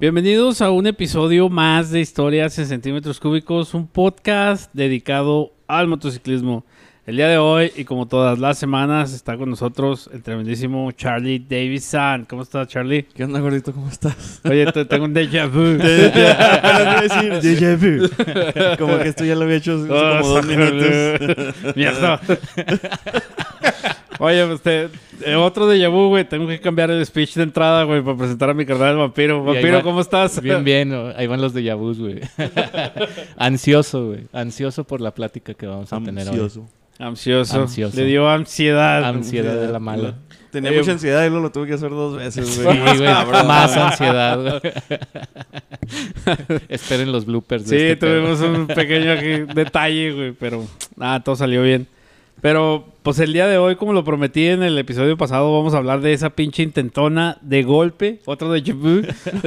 Bienvenidos a un episodio más de Historias en Centímetros Cúbicos, un podcast dedicado al motociclismo. El día de hoy, y como todas las semanas, está con nosotros el tremendísimo Charlie Davison. ¿Cómo estás, Charlie? ¿Qué onda, gordito? ¿Cómo estás? Oye, te- tengo un déjà vu. déjà vu. Como que esto ya lo había hecho hace como dos minutos. Mierda. Oye, pues te- eh, otro déjà vu, güey. Tengo que cambiar el speech de entrada, güey, para presentar a mi carnal el vampiro. Vampiro, va- ¿cómo estás? Bien, bien. Ahí van los de Yabús, güey. Ansioso, güey. Ansioso por la plática que vamos a tener hoy. Ansioso. Ansioso. Le dio ansiedad. Ansiedad de la mala. Tenía Oye, mucha ansiedad y luego lo tuve que hacer dos veces, Sí, güey. güey. Cabrón. Más ansiedad, güey. Esperen los bloopers de Sí, este pedo. tuvimos un pequeño aquí detalle, güey, pero nada, todo salió bien. Pero, pues el día de hoy, como lo prometí en el episodio pasado, vamos a hablar de esa pinche intentona de golpe, otro de vu.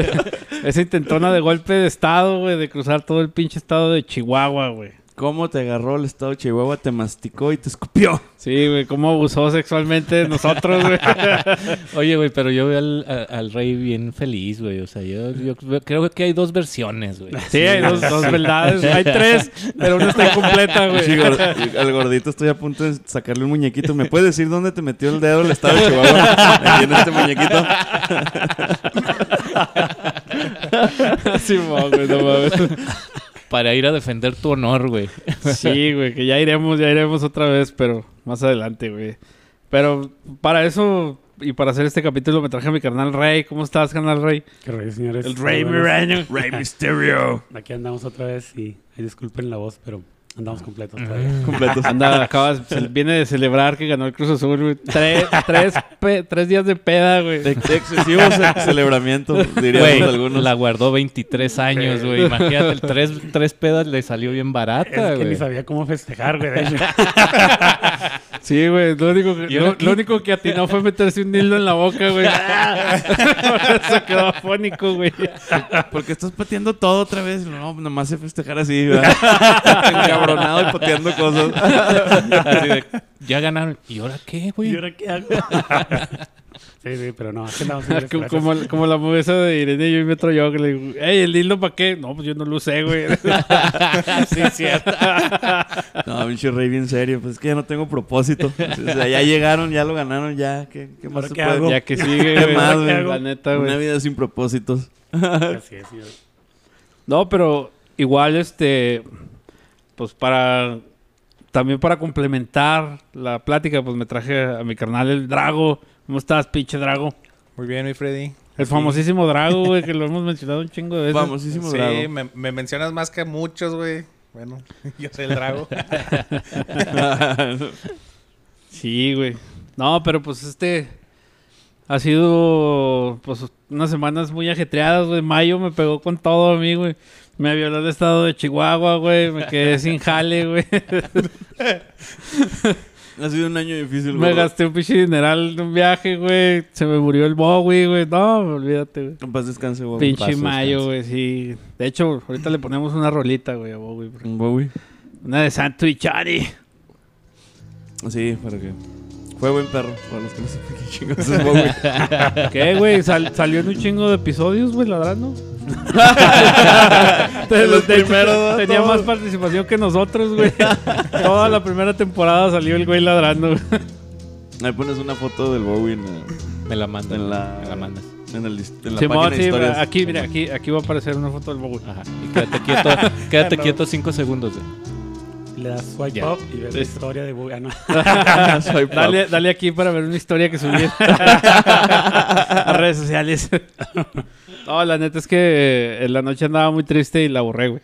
esa intentona de golpe de estado, güey, de cruzar todo el pinche estado de Chihuahua, güey. ¿Cómo te agarró el estado de Chihuahua, te masticó y te escupió? Sí, güey, cómo abusó sexualmente de nosotros, güey. Oye, güey, pero yo veo al, rey bien feliz, güey. O sea, yo, yo creo que hay dos versiones, güey. Sí, hay dos, dos verdades, hay tres, pero una está incompleta, güey. Sí, al gordito estoy a punto de sacarle un muñequito. ¿Me puedes decir dónde te metió el dedo el estado de Chihuahua? Aquí en este muñequito. Sí, güey, no mames. Para ir a defender tu honor, güey. Sí, güey, que ya iremos, ya iremos otra vez, pero más adelante, güey. Pero para eso y para hacer este capítulo me traje a mi carnal Rey. ¿Cómo estás, carnal Rey? Qué rey, señores. El Rey. Mirano. Rey Mysterio. Aquí andamos otra vez y disculpen la voz, pero andamos completos todavía. Completos. Anda, acabas, se- viene de celebrar que ganó el Cruz Azul, güey. Tres, tres, pe- tres días de peda, güey. De, de excesivo ce- celebramiento, diríamos Güey, algunos. la guardó 23 años, güey. Imagínate, el tres, tres pedas le salió bien barata, Es que güey. ni sabía cómo festejar, güey. De hecho, Sí, güey. Lo único, que, ¿Y ahora lo, qué? lo único que atinó fue meterse un dildo en la boca, güey. Por eso quedó afónico, güey. Porque estás pateando todo otra vez. No, nomás sé festejar así, ¿verdad? Encabronado y pateando cosas. Así de, ya ganaron. ¿Y ahora qué, ¿y güey? ahora qué hago? sí, sí, pero no, aquí andamos, señores. Como, como, como la movesa de Irene y yo y Metro yo que le digo, ey, ¿el dildo para qué? No, pues yo no lo usé, güey. sí, cierto. No, pinche rey bien serio. Pues es que ya no tengo propósito. O sea, ya llegaron, ya lo ganaron, ya. ¿Qué, qué más ¿Ahora se qué puede? hago? ya que sigue, ¿Qué güey. más, güey? La neta, Una güey. vida sin propósitos. Así es, señor. No, pero igual, este, pues para, también para complementar la plática, pues me traje a mi carnal el Drago. ¿Cómo estás, pinche Drago? Muy bien, mi Freddy. El famosísimo Drago, güey, que lo hemos mencionado un chingo de veces. Famosísimo Sí, Drago. me, me mencionas más que muchos, güey. Bueno, yo soy el drago. Sí, güey. No, pero pues este ha sido pues unas semanas muy ajetreadas, güey. Mayo me pegó con todo a mí, güey. Me violó el estado de Chihuahua, güey. Me quedé sin jale, güey. ha sido un año difícil, me gordo. gasté un pinche dineral en un viaje, güey. Se me murió el Bowie, güey. No, olvídate, güey. En paz descanse, güey. Pinche paso, Mayo, güey, sí. De hecho, ahorita le ponemos una rolita, güey, a Bowie. Un Bowie. Una de Santo y Chari. Sí, para que. Fue buen perro. Para los que no sepan qué chingos es Bowie. ¿Qué, güey? Sal- salió en un chingo de episodios, güey, ladrando. De los tenía Todos. más participación que nosotros, güey. Toda la primera temporada salió el güey ladrando. güey. Ahí pones una foto del Bowie en, la- Me la mandas. en la. Me la mandas. En, el, en la Simón, página de sí, historias. aquí, mira, aquí, aquí va a aparecer una foto del Bowie. Ajá. Y quédate quieto, quédate quieto cinco segundos, güey. Le das swipe Ya. up y ves la historia de Bowie. Ah, no. Dale, dale aquí para ver una historia que subí a redes sociales. No, la neta es que eh, en la noche andaba muy triste y la borré, güey.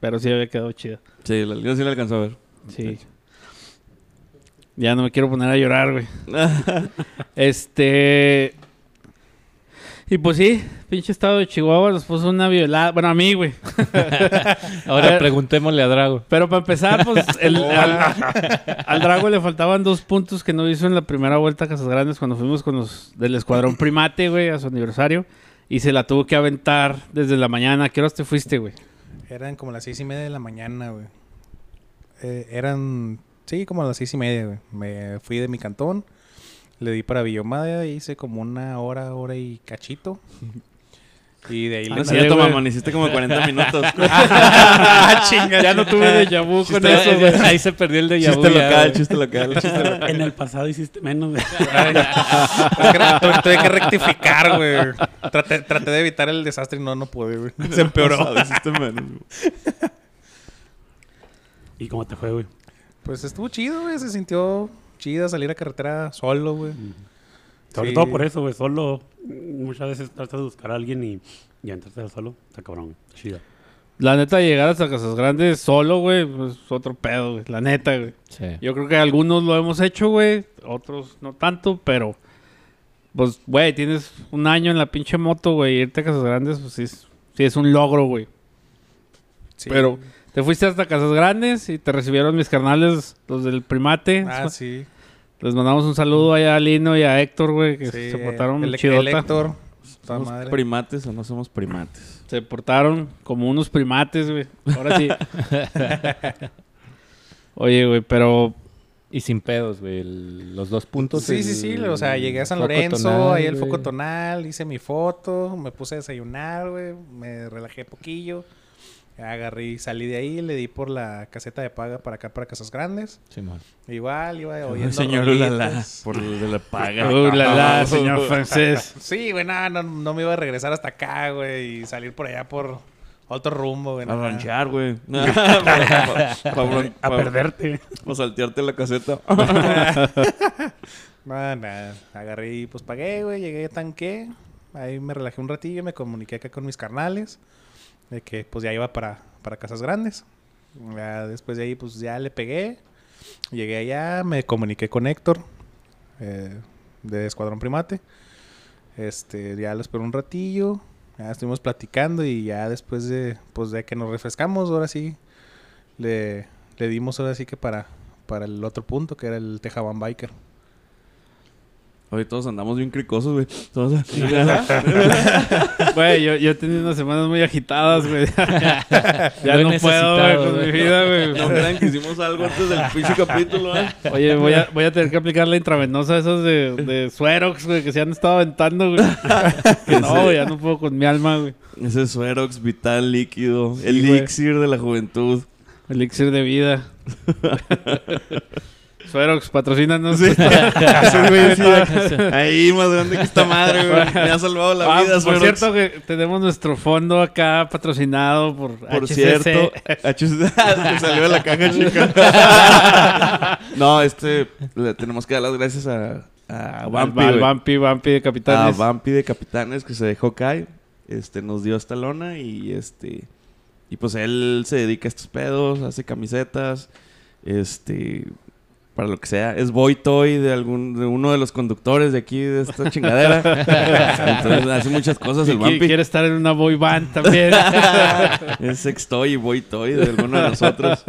Pero sí había quedado chida. Sí, la- yo sí la alcanzó a ver. Sí. Ya no me quiero poner a llorar, güey. Este. Y pues sí, pinche estado de Chihuahua nos puso una violada. Bueno, a mí, güey. Ahora A ver. preguntémosle a Drago. Pero para empezar, pues el- al, al Drago le faltaban dos puntos que no hizo en la primera vuelta a Casas Grandes cuando fuimos con los del Escuadrón Primate, güey, a su aniversario. Y se la tuvo que aventar desde la mañana. ¿Qué horas te fuiste, güey? Eran como las seis y media de la mañana, güey. Eh, eran, sí, como las seis y media, güey. Me fui de mi cantón, le di para Villomada, hice como una hora, hora y cachito. Y de ahí Ándale, cierto, güey. mamón, hiciste como 40 minutos. Ah, chinga. Ya no tuve de vu con Chiste- eso, güey. Ahí se perdió el de chiste local, chiste local. En el pasado hiciste menos. re- tuve, que rectificar, güey. Traté, traté de evitar el desastre y no, no pude, güey. Se empeoró. Pasado, hiciste menos, güey. ¿Y cómo te fue, güey? Pues estuvo chido, güey. Se sintió chida salir a carretera solo, güey. Sobre Sí. todo por eso, güey. Solo. Muchas veces tratas de buscar a alguien y, y entrarte solo. Está cabrón, güey. Chida. La neta, llegar hasta Casas Grandes solo, güey, pues otro pedo, güey. La neta, güey. Sí. Yo creo que algunos lo hemos hecho, güey. Otros no tanto, pero... Pues, güey, tienes un año en la pinche moto, güey. Irte a Casas Grandes, pues sí es, sí es un logro, güey. Sí. Pero te fuiste hasta Casas Grandes y te recibieron mis carnales, los del primate. Ah, sí. Les mandamos un saludo allá a Lino y a Héctor, güey, que Sí, se portaron el, chidota. el Héctor. ¿Somos madre. primates o no somos primates? Se portaron como unos primates, güey. Ahora sí. Oye, güey, pero Y sin pedos, güey. el- Los dos puntos. Sí, sí, sí. el O sea, llegué a San Lorenzo, tonal, ahí el foco tonal, hice mi foto, me puse a desayunar, güey, me relajé poquillo. Agarré y salí de ahí, le di por la caseta de paga para acá, para Casas Grandes. Simón. Igual, iba oyendo señor Ulala, por el de la paga. Uh, la, la, señor francés. Sí, güey, no, no, no me iba a regresar hasta acá, güey, y salir por allá por otro rumbo, güey. A nada. ranchear, güey. Para A perderte. saltearte la caseta. No, nada. Agarré y pues pagué, güey. Llegué, tanqué. Ahí me relajé un ratillo. Me comuniqué acá con mis carnales. De que pues ya iba para, para Casas Grandes. Ya después de ahí pues ya le pegué. Llegué allá. Me comuniqué con Héctor. eh, de Escuadrón Primate. Este, ya lo esperé un ratillo. Ya estuvimos platicando y ya después de, pues de que nos refrescamos, ahora sí, le, le dimos ahora sí que para, para el otro punto, que era el Tejaban Biker. Hoy todos andamos bien cricosos, güey. Todos. Güey, yo, yo he tenido unas semanas muy agitadas, güey. ya Lo no puedo, güey, con mi vida, güey. No crean que hicimos algo antes del pinche capítulo, ¿eh? Oye, voy a, voy a tener que aplicar la intravenosa esas de, de Suerox, güey, que se han estado aventando, güey. Que no, güey, ya no puedo con mi alma, güey. Ese Suerox vital líquido. Sí, elixir de la juventud. Elixir de vida. Suerox, patrocínanos. Sí. Ahí, más grande que esta madre, güey. Me ha salvado la Ah, vida, por Suerox. cierto que tenemos nuestro fondo acá patrocinado por, Por HCC. cierto, HCC, salió de la caja chica. no, este, le tenemos que dar las gracias a, a Al- Vampi, al. Vampi, Vampi de a Capitanes. Vampi de Capitanes que se dejó caer. Este, nos dio esta lona y este, y pues él se dedica a estos pedos, hace camisetas, este, para lo que sea. Es boy toy de algún, de uno de los conductores de aquí de esta chingadera. Entonces hace muchas cosas el Y qui- Vampi. quiere estar en una boy band también. Es sex toy y boy toy de alguno de nosotros.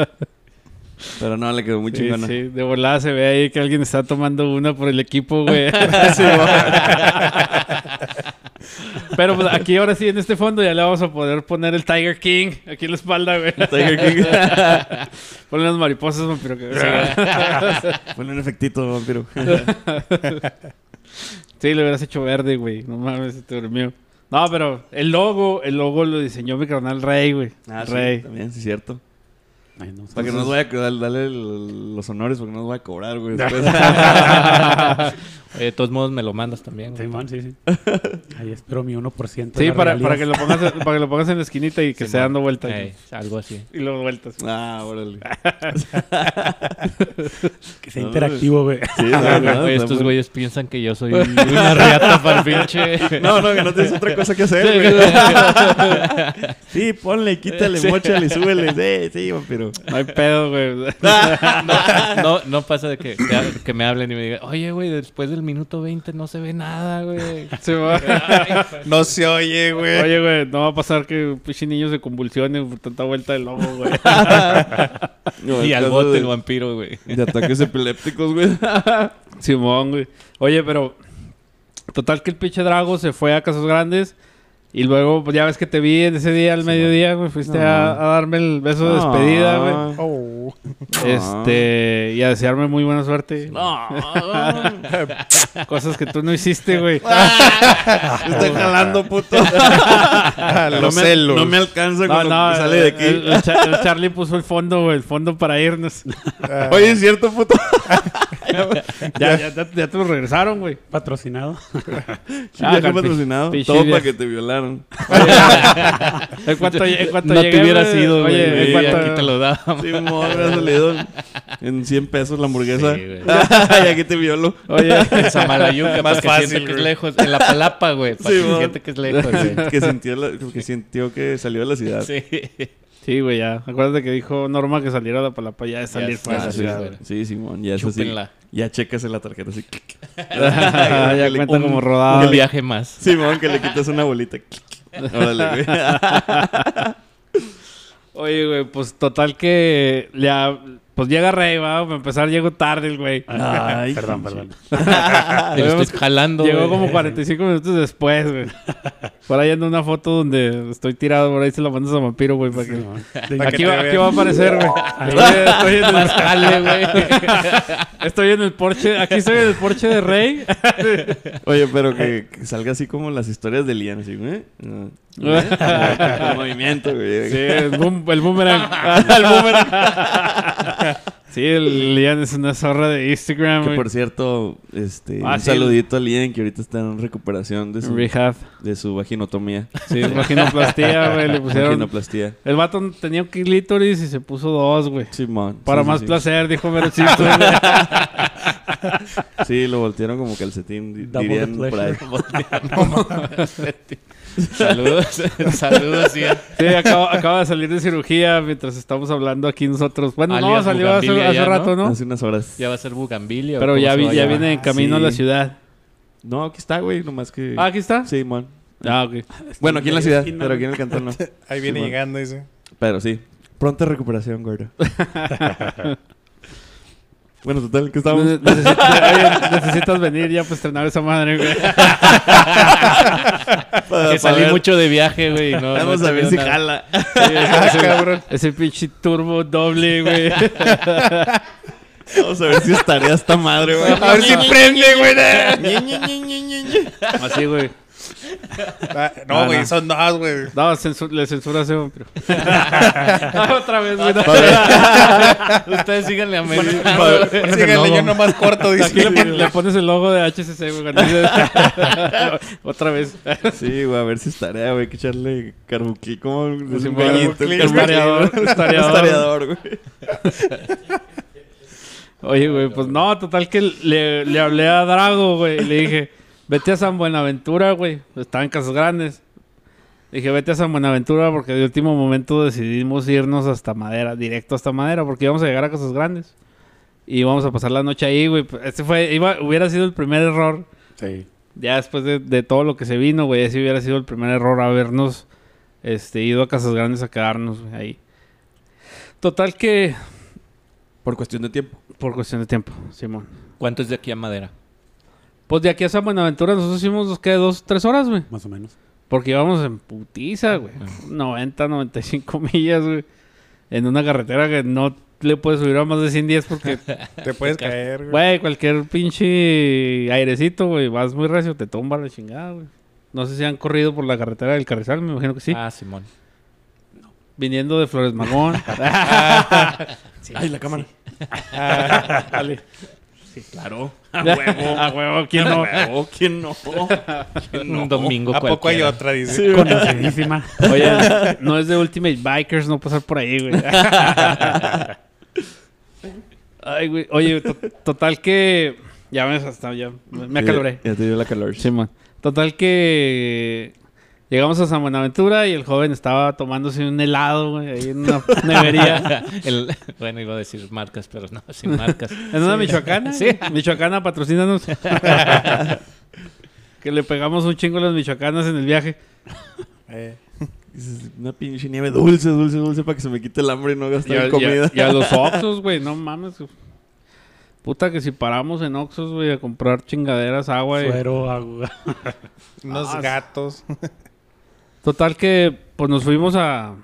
Pero no, le quedó muy Sí, chingona. sí, de volada se ve ahí que alguien está tomando una por el equipo, güey. Pero pues aquí ahora sí, en este fondo ya le vamos a poder poner el Tiger King aquí en la espalda, güey. Tiger King. Ponle las mariposas, vampiro. Que... Ponle un efectito, vampiro. sí, le hubieras hecho verde, güey. No mames, se te durmió. No, pero el logo, el logo lo diseñó mi carnal Rey, güey. Ah, sí, Rey. también, sí, es cierto. Ay, no, Para que no nos vaya a darle los honores, porque no nos vaya a cobrar, güey. Oye, de todos modos me lo mandas también. güey. Simón, sí, sí. Ahí espero mi 1%. de Sí, para, para, que lo pongas, para que lo pongas en la esquinita y que Simón. esté dando vueltas. Ey, algo así. Y luego vueltas. ah, órale. Que sea interactivo, güey. Sí, no, estos güeyes piensan que yo soy una riata para el pinche. No, no, que no tienes otra cosa que hacer, güey. Sí, ponle, quítale, Sí. mochale, súbele. Sí, sí, No hay pedo, güey. No, no pasa de que, que, que me hablen y me digan, oye, güey, después del minuto 20 no se ve nada, güey. Se va. No se oye, güey. Oye, güey, no va a pasar que un pinche niño se convulsione por tanta vuelta del logo, güey. No, y el al caso bote de- el vampiro, güey. De ataques epilépticos, güey. Simón, güey. Oye, pero. Total que el pinche Drago se fue a Casas Grandes. Y luego, pues, ya ves que te vi en ese día al mediodía, güey. Fuiste No. a, a darme el beso de despedida, güey. Oh. Este, y a desearme muy buena suerte. No. Cosas que tú no hiciste, güey. Estoy jalando, puto. Los no, me, celos. no me alcanza No, no, que sale de aquí. el Cha- el Charlie puso el fondo, güey, el fondo para irnos. Oye, es cierto, puto. Ya, ya, ya, ya te lo regresaron, güey. Patrocinado. Ah, cal- patrocinado. Todo para que te violaron. En cuanto, en cuanto No llegué, te hubieras güey, ido, Oye, güey. cuanto- Aquí te lo dábamos. Sí, en 100 pesos la hamburguesa. Sí, güey. y aquí te violo. Oye, En Samalayuca, Más porque fácil, siente que es lejos. En la palapa, güey. Para Sí, que siente que es lejos, güey. que, sintió la- que sintió que salió de la ciudad. Sí. sí, güey, ya. Acuérdate que dijo Norma que saliera de la palapa ya de salir fuera de la sí, ciudad. Sí, Simón, ya es así. Chúpenla. Ya checas en la tarjeta así. ya le- cuenta un- como Un rodado. viaje más. Simón, que le quitas una bolita. Órale, güey. Oye, güey, pues total que ha- pues llega Rey, va, para empezar llego tarde el güey. Ay, perdón, perdón. Te lo estoy jalando, Llegó güey. como 45 minutos después, güey. Por ahí anda una foto donde estoy tirado, por ahí se la mandas a vampiro, güey, para que... Sí, Para Aquí que va, aquí va a aparecer, güey. Estoy en el jale, güey. Estoy en el porche, aquí estoy en el porche de Rey. Oye, pero que, que salga así como las historias de Lian, así, güey. ¿Eh? El movimiento, güey. Sí, el, boom- el boomerang. el boomerang. sí, el Lian es una zorra de Instagram, Que güey. por cierto, este, Ah, un sí. saludito a Lian que ahorita está en recuperación de su, Rehab. de su vaginotomía. Sí, vaginoplastia, güey. Le pusieron... Vaginoplastia. El vato tenía un clítoris y se puso dos, güey. Simón. Para sí, más sí. placer, dijo Merocito. güey. Sí, lo voltearon como calcetín, dirían por ahí. Saludos. Saludos, sí. Sí, acaba, acaba de salir de cirugía mientras estamos hablando aquí nosotros. Bueno, no, salió hace, Bugambilia hace ya, rato, ¿no? Hace unas horas. Ya va a ser Bugambilia. ¿o Pero ya, vi- ya viene en camino Sí. a la ciudad. No, aquí está, güey, nomás que... Ah, aquí está. Sí, mon. Ah, ok. Bueno, aquí en la ciudad, pero aquí en el cantón no. Ahí viene llegando, dice. Pero sí. Pronta recuperación, gordo. bueno, total, ¿qué estamos? Ne- necesitas, oye, necesitas venir ya para estrenar esa madre, güey. Que salí mucho de viaje, güey. No, Vamos no a ver si nada. jala. Sí, ese, ese- ese pinche turbo doble, güey. Vamos a ver si estaría esta madre, güey. A ver si prende, güey. Así, güey. Ah, Ah, No, güey, no. son dos, güey. No, censu- le censura ese vampiro. No, otra vez, güey. Ustedes síganle a medir. Síganle, yo nomás corto, Aquí le, dice. pon- le pones el logo de HCC, güey. Otra vez. Sí, güey, a ver si estaría, güey. Hay que echarle carbuquí como un estareador, estareador. Estareador, güey. Oye, güey, pues no, total que le, le hablé a Drago, güey. Y le dije, vete a San Buenaventura, güey. Estaba en Casas Grandes. Dije, vete a San Buenaventura porque de último momento decidimos irnos hasta Madera, directo hasta Madera, porque íbamos a llegar a Casas Grandes. Y íbamos a pasar la noche ahí, güey. Este fue, iba, hubiera sido el primer error. Sí. Ya después de, de todo lo que se vino, güey, ese hubiera sido el primer error habernos este, ido a Casas Grandes a quedarnos güey, ahí. Total que, Por cuestión de tiempo. por cuestión de tiempo, Simón. ¿Cuánto es de aquí a Madera? Pues de aquí a San Buenaventura nosotros hicimos, ¿qué? Dos, tres horas, güey. Más o menos. Porque íbamos en putiza, güey. 90, 95 millas, güey. En una carretera que no le puedes subir a más de 110 porque, Te puedes caer, güey. güey, cualquier pinche airecito, güey, vas muy recio, te tumba la chingada, güey. No sé si han corrido por la carretera del Carrizal, me imagino que sí. Ah, Simón. Viniendo de Flores Magón. Ay, la cámara. Dale. Claro. A huevo, ¿quién no? Oh, ¿quién no? ¿Quién Un domingo ¿A poco hay otra? Dice. Conocidísima. Oye, no es de Ultimate Bikers no pasar por ahí, güey. Ay, güey. Oye, to- total que... Ya me, hasta, ya me acaloré. Ya te dio la calor. Simón. Total que... Llegamos a San Buenaventura y el joven estaba tomándose un helado, güey, ahí en una nevería. El- bueno, iba a decir marcas, pero no, sin marcas. En una michoacana. Sí. Michoacana, patrocínanos. que le pegamos un chingo a las michoacanas en el viaje. Eh, Una pinche nieve dulce, dulce, dulce para que se me quite el hambre y no Y gastar a, en comida. y a- y a los Oxxos, güey, no mames. Puta que si paramos en Oxxos, güey, a comprar chingaderas, agua. y- Suero, agua. unos gatos. Total que, pues nos fuimos a...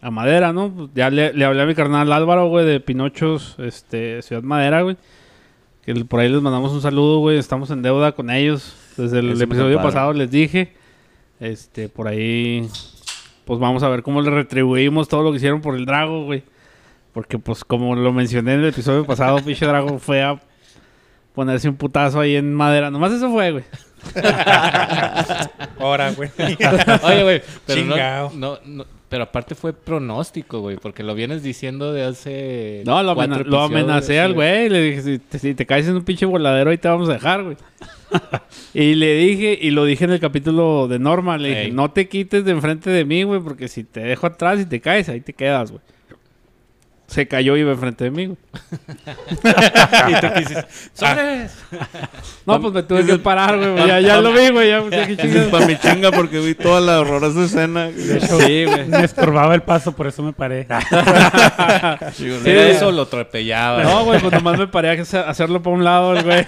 a Madera, ¿no? Pues ya le, le hablé a mi carnal Álvaro, güey, de Pinochos, este, Ciudad Madera, güey. Que por ahí les mandamos un saludo, güey. Estamos en deuda con ellos. Desde el episodio pasado les dije. Este, por ahí, pues vamos a ver cómo le retribuimos todo lo que hicieron por el Drago, güey. Porque, pues, como lo mencioné en el episodio pasado, pinche Drago fue a ponerse un putazo ahí en madera. Nomás eso fue, güey. Ahora, güey. Oye, güey, pero Chingao. no, no, no- pero aparte fue pronóstico, güey, porque lo vienes diciendo de hace No, lo, amena- amenacé al güey. Le dije, si te, si te caes en un pinche voladero, ahí te vamos a dejar, güey. y le dije, y lo dije en el capítulo de Norma, le dije, Ey. no te quites de enfrente de mí, güey, porque si te dejo atrás y te caes, ahí te quedas, güey. Se cayó y iba enfrente de mí, güey. y tú quisiste, ¡Sobres! No, pues me tuve que parar, güey. Ya, ya lo vi, güey. Ya, ya, qué Ese es chingados. para mi chinga porque vi toda la horrorosa escena. Sí, güey. Me estorbaba el paso, por eso me paré. Era eso, lo atropellaba. No, güey, pues nomás me paré a hacer- hacerlo para un lado, güey.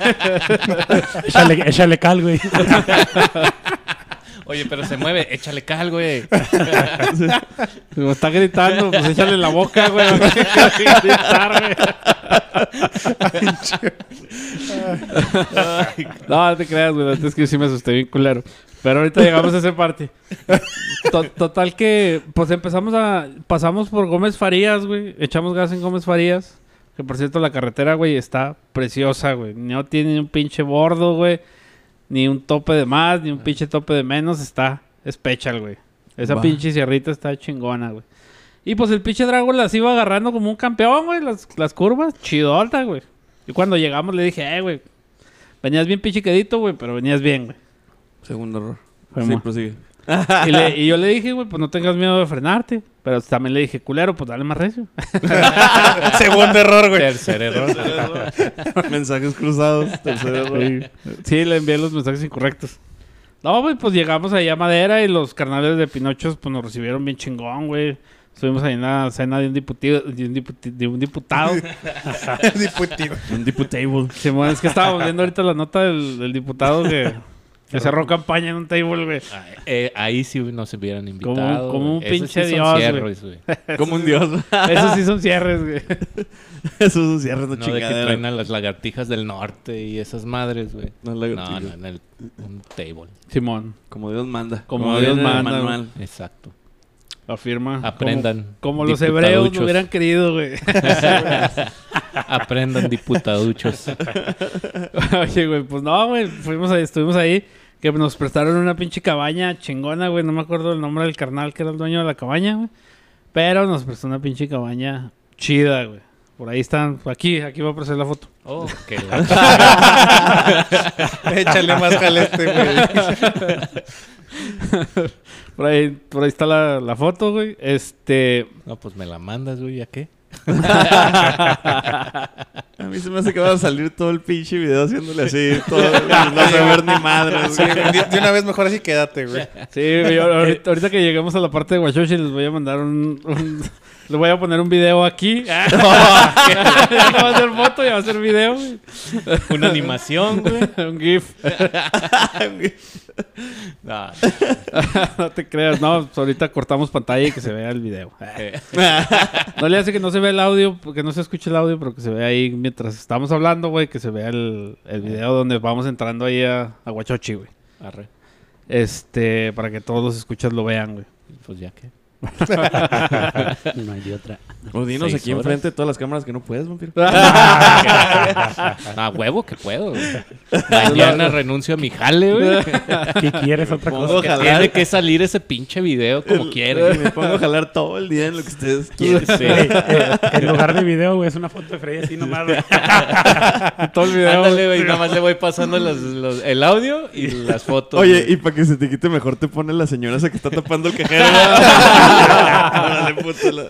échale, échale cal, güey. Oye, pero se mueve, échale cal, güey. Me está gritando, pues échale la boca, güey. No, no te creas, güey. Antes que sí me asusté bien culero. Pero ahorita llegamos a esa parte. To- total que, pues empezamos a... Pasamos por Gómez Farías, güey. Echamos gas en Gómez Farías. Que por cierto, la carretera, güey, está preciosa, güey. No tiene un pinche bordo, güey. Ni un tope de más, ni un pinche tope de menos. Está especial, güey. Esa pinche sierrita está chingona, güey. Y pues el pinche Drago las iba agarrando como un campeón, güey. Las, las curvas, chidota, güey. Y cuando llegamos le dije, eh, güey. Venías bien pinche quedito, güey, pero venías bien, güey. Segundo error. Fue sí, prosigue. Y, le- y yo le dije, güey, pues no tengas miedo de frenarte. Pero también le dije, culero, pues dale más recio. Segundo error, güey. Tercer error. Mensajes cruzados. Tercer error. Sí, Sí, le envié los mensajes incorrectos. No, güey, pues llegamos ahí a Madera y los carnales de Pinochos pues nos recibieron bien chingón, güey. Estuvimos ahí en la cena de un diputado. De un, diputi- de un diputado. Diputado. Un diputable. Simón, es que estábamos viendo ahorita la nota del, del diputado que, que cerró campaña en un table, güey. Eh, ahí sí nos hubieran invitado. como un. Esos pinche sí son dios, cierres, güey. Como un dios. Esos sí son cierres, güey. Eso es un cierre de No de que chingadera. traen a las lagartijas del norte y esas madres, güey. No, No, lagartijas. no, en el un table. Simón, Como Dios manda. Como Dios manda, manual. Exacto. afirma. Aprendan. Como, como los hebreos no hubieran querido, güey. Aprendan diputaduchos. Oye, güey, pues no, güey. Fuimos ahí, estuvimos ahí. Que nos prestaron una pinche cabaña chingona, güey. No me acuerdo el nombre del carnal que era el dueño de la cabaña, güey. Pero nos prestó una pinche cabaña chida, güey. Por ahí están. Aquí, aquí voy a aparecer la foto. Oh, qué Échale más jalete, güey. Por ahí, por ahí está la, la foto, güey. Este. No, pues me la mandas, güey, ¿ya qué? A mí se me hace que va a salir todo el pinche video haciéndole así. Todo, no se ver ni madre. Sí, de, de una vez mejor así quédate, güey. Sí, ahorita, ahorita que lleguemos a la parte de Huachochi les voy a mandar un... un- les voy a poner un video aquí. ya no va a ser foto, ya va a ser video, güey. Una animación, güey. un GIF. No, no te creas, no, pues ahorita cortamos pantalla y que se vea el video. No le hace que no se vea el audio, que no se escuche el audio, pero que se vea ahí mientras estamos hablando, güey, que se vea el, el video donde vamos entrando ahí a, a Huachochi, güey. arre. Este, para que todos los escuchas lo vean, güey. Pues ya qué. No hay de otra. O dinos Seis aquí horas. enfrente de todas las cámaras que no puedes, vampiro. Ah, huevo que puedo, güey. Mañana renuncio a mi jale, güey. ¿Qué quieres otra Pongo cosa? a jalar. Tiene que salir ese pinche video como Y quiere. me pongo a jalar todo el día en lo que ustedes quieren. Sí. En lugar de video, güey, es una foto de Freddy así nomás, güey. Todo el video. Ándale, güey. Nada más le voy pasando los- los- el audio y las fotos. Oye, güey. y para que se te quite mejor te pone la señora esa que está tapando el cajero. Órale, puto.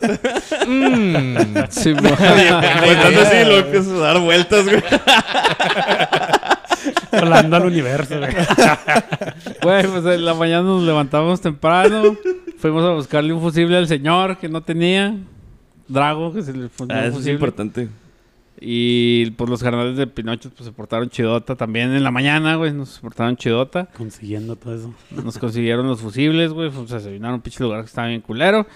Sí, Contando así, lo empiezas a dar vueltas, güey. Volando al universo, güey. Güey, pues en la mañana nos levantamos temprano. Fuimos a buscarle un fusible al señor que no tenía. Drago, que se le fundió Ah, un eso es fusible. importante. Y pues los carnales de Pinocho pues, se portaron chidota también en la mañana, güey. Nos portaron chidota. Consiguiendo todo eso. Nos consiguieron los fusibles, güey. Pues, se vinaron a un pinche lugar que estaba bien culero.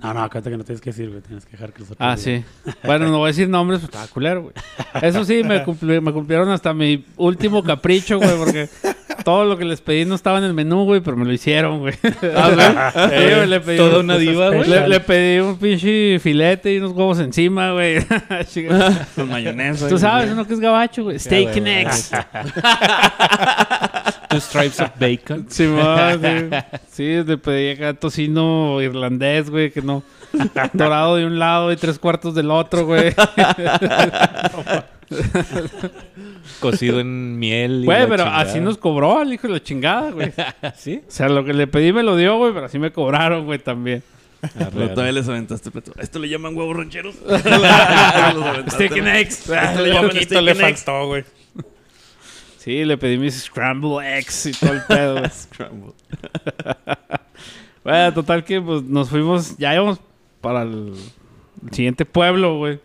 No, no, acuérdate que no tienes que decir, güey. Tienes que dejar que los otros Ah, digan. sí. Bueno, no voy a decir nombres, pues estaba culero, güey. Eso sí, me, cumpli- me cumplieron hasta mi último capricho, güey, porque todo lo que les pedí no estaba en el menú, güey, pero me lo hicieron, güey. Ah, Sí, güey, le pedí Toda una diva, güey. Le, le pedí un pinche filete y unos huevos encima, güey. Con mayonesa. Tú sabes, uno que es gabacho, güey. Steak eggs. Two stripes of bacon. Sí, ma, sí. Le pedí acá tocino irlandés, güey, que no. Dorado de un lado y tres cuartos del otro, güey. Cocido en miel. y Güey, pero chingada. así nos cobró el hijo de la chingada, güey. ¿Sí? O sea, lo que le pedí me lo dio, güey, pero así me cobraron, güey, también. Pero todavía les aventaste plato. Esto le llaman huevos rancheros. Los aventaste, Steak and eggs. Esto le llaman steak le and eggs. faltó, güey. Sí, le pedí mis scramble eggs y todo el pedo. Scramble. Bueno, total que pues nos fuimos, ya íbamos para el siguiente pueblo, güey.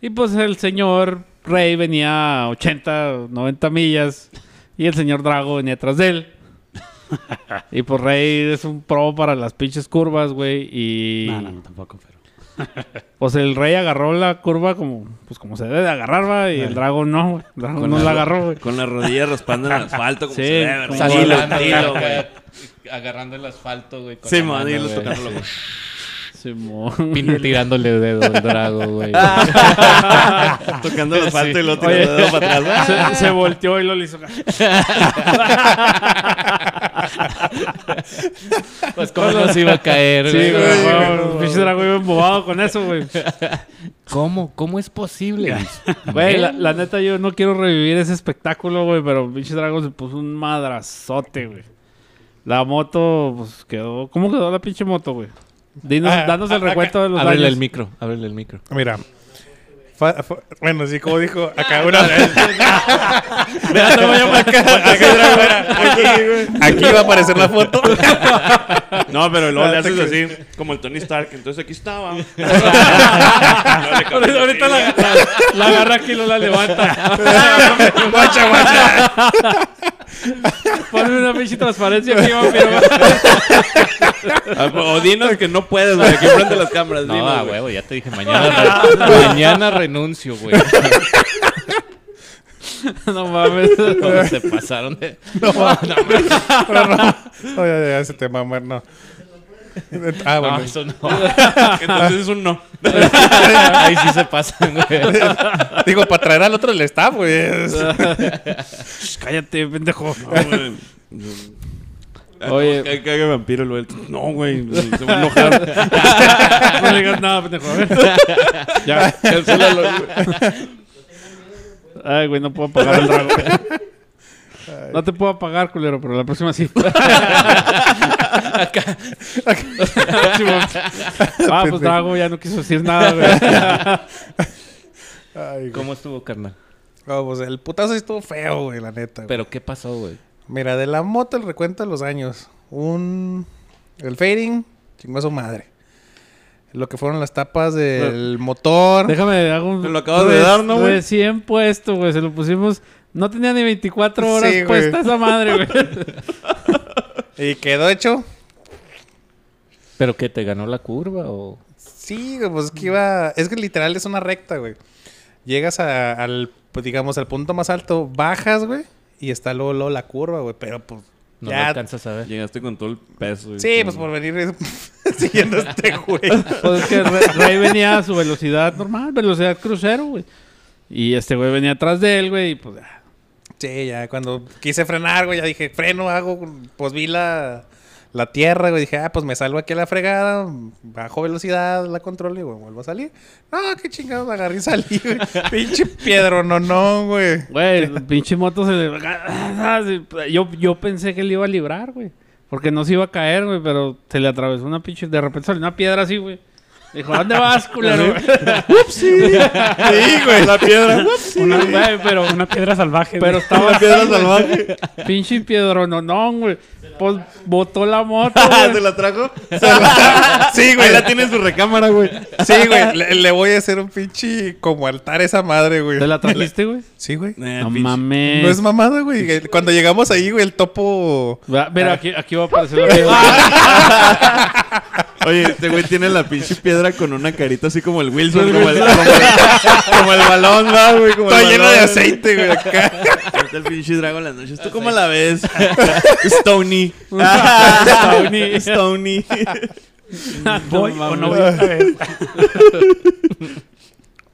Y pues el señor Rey venía a 80, 90 millas y el señor Drago venía atrás de él. y pues Rey es un pro para las pinches curvas, güey. Y No, no, tampoco, pero. pues el Rey agarró la curva como, pues como se debe de agarrar, va, y el Drago no, güey. El Drago Con no la la agarró, güey. Con las rodillas raspando en el asfalto. Como Sí, se debe, como dilo, güey. Agarrando el asfalto, güey. con Sí, la man, tocándolo. güey. Simón. Tirándole dedo al drago, güey. Tocando el asfalto y lo tirando el dedo para atrás. se, se volteó y lo le hizo. Pues cómo nos iba a caer, Sí, güey. güey, pinche Drago iba embobado con eso, güey. ¿Cómo? ¿Cómo es posible? Güey, la, la neta, yo no quiero revivir ese espectáculo, güey, pero pinche Drago se puso un madrazote, güey. La moto, pues quedó. ¿Cómo quedó la pinche moto, güey? Dinos, Ah, danos el ah, recuento de los Ábrele daños. el micro, ábrele el micro. Mira. Fa- fa- bueno, sí, como dijo acá una vez. Mira, te voy a marcar. Aquí va a aparecer la foto. No, pero luego le haces así, como el Tony Stark. Entonces aquí estaba. Ahorita ahorita la, la, la agarra aquí y no la levanta. guacha, guacha. Ponme una pinche transparencia aquí, vampiro. O dinos que no puedes, güey. Aquí frente las cámaras. No, dinos, huevo, ya te dije, mañana, re- mañana renuncio, güey. No mames. Cuando se pasaron de... No, no, no, ya, ya, ese tema, muer, no. Ah, bueno. No, eso no. Entonces es un no. Ahí sí se pasan, güey. Digo, para traer al otro el staff, güey. Cállate, pendejo. No, güey. Oye. Que cague vampiro, güey. No, güey. Se va a enojar. No le digas nada, pendejo. A ver. Ya. Cancélalo, güey. Ay, güey, no puedo apagar el drago. No te puedo apagar, culero, pero la próxima sí. Simón. ah, pues Drago ya no quiso decir nada, güey. Ay, güey. ¿Cómo estuvo, carnal? No, pues el putazo sí estuvo feo, güey, la neta. güey. ¿Pero qué pasó, güey? Mira, de la moto el recuento de los años. Un... El fading, chingó a su madre. Lo que fueron las tapas del motor. Déjame, hago un. Te lo acabas de dar, ¿no, güey? Recién puesto, güey. Se lo pusimos. No tenía ni 24 horas Sí, puesta esa madre, güey. Y quedó hecho. ¿Pero qué, te ganó la curva o...? Sí, güey, pues que iba... Es que literal es una recta, güey. Llegas a- al, pues, digamos, al punto más alto, bajas, güey. Y está luego, luego la curva, güey. Pero pues... No ya... lo alcanzas a ver. Llegaste con todo el peso. güey. Sí, pues por venir siguiendo a este güey. Pues es que Rey, Rey venía a su velocidad normal, velocidad crucero, güey. Y este güey venía atrás de él, güey. Y pues. ah, Sí, ya cuando quise frenar, güey, ya dije, freno, hago, pues vi la, la tierra, güey, dije, ah, pues me salgo aquí a la fregada, bajo velocidad, la controlo y güey, vuelvo a salir. No, qué chingados, agarré y salí, güey. Pinche piedro, no, no, güey. Güey, pinche moto se le. ah, Yo, yo pensé que le iba a librar, güey. Porque no se iba a caer, güey, pero se le atravesó una pinche. De repente salió una piedra así, güey. Dijo, ¿dónde vas, culero? Sí, güey. La piedra. Una, güey, pero, Una piedra salvaje. pero güey. estaba Piedra salvaje. pinche piedro, no, no, güey. Pues botó la moto, ¿Te güey. la trajo? Sí, güey. Ahí la tiene en su recámara, güey. Sí, güey. Le, le voy a hacer un pinche como altar a esa madre, güey. ¿Te la trajiste, güey? Sí, güey. No mames. No es mamada, güey. Cuando llegamos ahí, güey, el topo. Va- Mira, aquí, aquí va a aparecer la piedra. Oye, este güey tiene la pinche piedra con una carita así como el Wilson, como el, como el, como el balón, ¿no, güey? Como el Está lleno de aceite, güey, acá. Ahorita el pinche Drago en las noches. ¿Tú cómo la ves? Stony. Stony. Stony. Voy o no voy.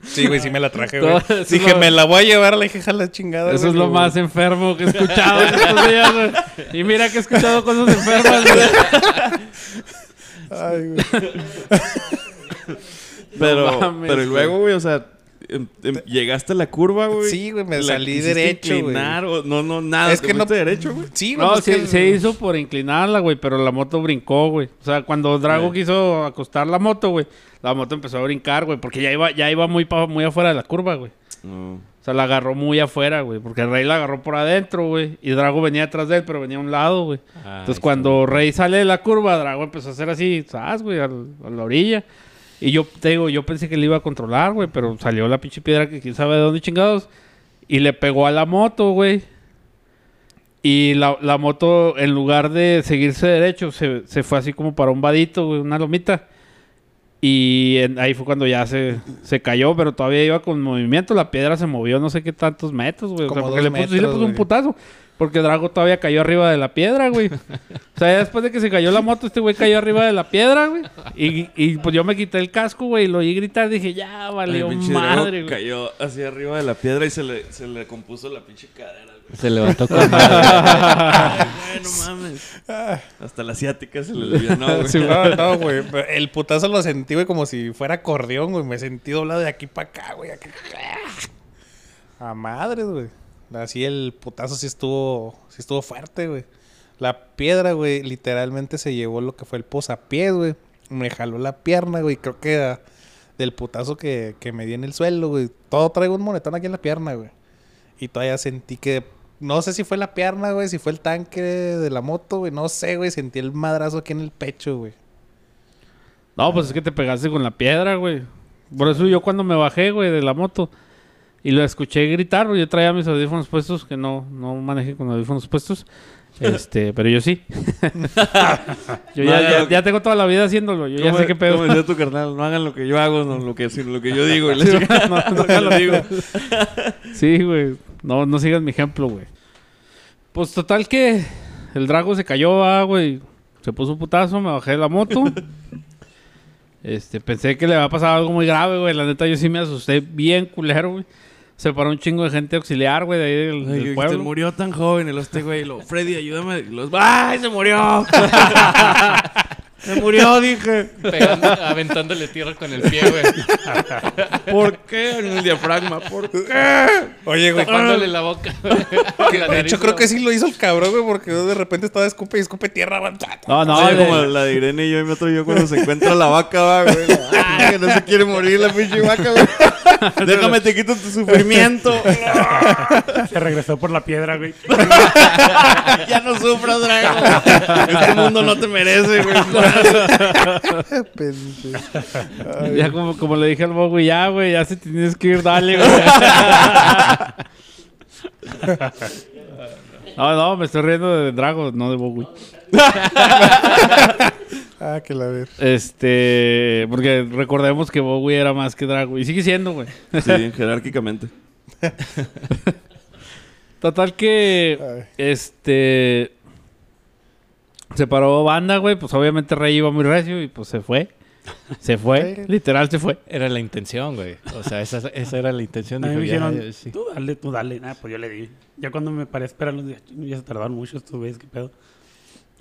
Sí, güey, sí me la traje, güey. Todo eso Dije, lo- me la voy a llevar, la dije, jala chingada. Eso güey, es lo güey. más enfermo que he escuchado en estos días, güey. Y mira que he escuchado cosas enfermas, güey. Ay, güey. Pero, No mames, pero luego, güey, o sea, em- em- llegaste a la curva, güey. Sí, güey, me ¿La salí derecho, güey. inclinar o- no, no, nada. Es ¿te que no- derecho, güey. Sí, güey. No, se, que- se hizo por inclinarla, güey, pero la moto brincó, güey. O sea, cuando Drago Sí. quiso acostar la moto, güey, la moto empezó a brincar, güey, porque ya iba, ya iba muy, pa- muy afuera de la curva, güey. No. Sea, la agarró muy afuera, güey, porque Rey la agarró por adentro, güey, y Drago venía atrás de él, pero venía a un lado, güey. Ah, Entonces, cuando Rey sale de la curva, Drago empezó a hacer así, ¿sabes, güey? A, la orilla. Y yo, te digo, yo pensé que le iba a controlar, güey, pero salió la pinche piedra que quién sabe de dónde chingados. Y le pegó a la moto, güey. Y la, la moto, en lugar de seguirse derecho, se, se fue así como para un vadito, güey, una lomita. Y en- ahí fue cuando ya se, se cayó, pero todavía iba con movimiento. La piedra se movió no sé qué tantos metros, güey. O sea, Como porque dos le puso, sí le puso un putazo. Porque Drago todavía cayó arriba de la piedra, güey. O sea, ya después de que se cayó la moto, este güey cayó arriba de la piedra, güey. Y, y pues yo me quité el casco, güey, y lo oí gritar. Dije, ya, valió Drago madre, güey. cayó hacia arriba de la piedra y se le, se le compuso la pinche cadera, güey. Se levantó con madre. Ay, no mames. Hasta la asiática se le alivianó, güey. Sí, No, no, güey. El putazo lo sentí, güey, como si fuera acordeón, güey. Me sentí doblado de aquí para acá, güey. A madres, güey. Así el putazo sí estuvo, sí estuvo fuerte, güey. La piedra, güey, literalmente se llevó lo que fue el posapiés, güey. Me jaló la pierna, güey. Creo que ah, del putazo que, que me di en el suelo, güey. Todo traigo un monetón aquí en la pierna, güey. Y todavía sentí que... No sé si fue la pierna, güey, si fue el tanque de la moto, güey. No sé, güey. Sentí el madrazo aquí en el pecho, güey. No, pues es que te pegaste con la piedra, güey. Por eso yo cuando me bajé, güey, de la moto y lo escuché gritar, güey, yo traía mis audífonos puestos, que no, no manejé con audífonos puestos. Este, pero yo sí. yo No, ya, tengo toda la vida haciéndolo, yo ya ¿Cómo- sé qué pedo. tu carnal, no hagan lo que yo hago, no lo que, sino lo que yo digo. No, no, ya lo digo. Sí, güey. No, no sigas mi ejemplo, güey. Pues total que el Drago se cayó, ah, güey. Se puso un putazo, me bajé de la moto. Este, pensé que le había pasado algo muy grave, güey. La neta, yo sí me asusté bien culero, güey. Se paró un chingo de gente auxiliar, güey, de ahí del, Se murió tan joven el este güey. Lo, Freddy, ayúdame. Y los, ¡Ay, se murió! se murió, dije. Pegando, aventándole tierra con el pie, güey. ¿Por qué? En el diafragma. ¿Por qué? Oye, güey. Tapándole la boca. La De hecho, creo que sí lo hizo el cabrón, güey, porque de repente estaba escupe y escupe tierra. No, no, como la de Irene y yo y mi otro yo cuando se encuentra la vaca, va, güey. Que no se quiere morir la pinche vaca, güey. Déjame te quito tu sufrimiento. Se regresó por la piedra, güey. ya no sufras, Drago. Este mundo no te merece, güey. ya como, como le dije al Bob, güey, ya, güey, ya se tienes que ir, dale, güey. no, no, me estoy riendo de Drago, no de güey. Ah, que la ver. Este, porque recordemos que Bowie era más que Drago. Y sigue siendo, güey. Sí, jerárquicamente. Total que, Ay. este, se paró banda, güey. Pues obviamente Rey iba muy recio y pues se fue. Se fue, Sí. literal se fue. Era la intención, güey. O sea, esa, esa era la intención. Dijo, me ya, dijeron, sí. tú dale, tú dale. Ah, pues yo le di. Ya cuando me paré a esperar los días, ya se tardaron mucho estos güeyes, qué pedo.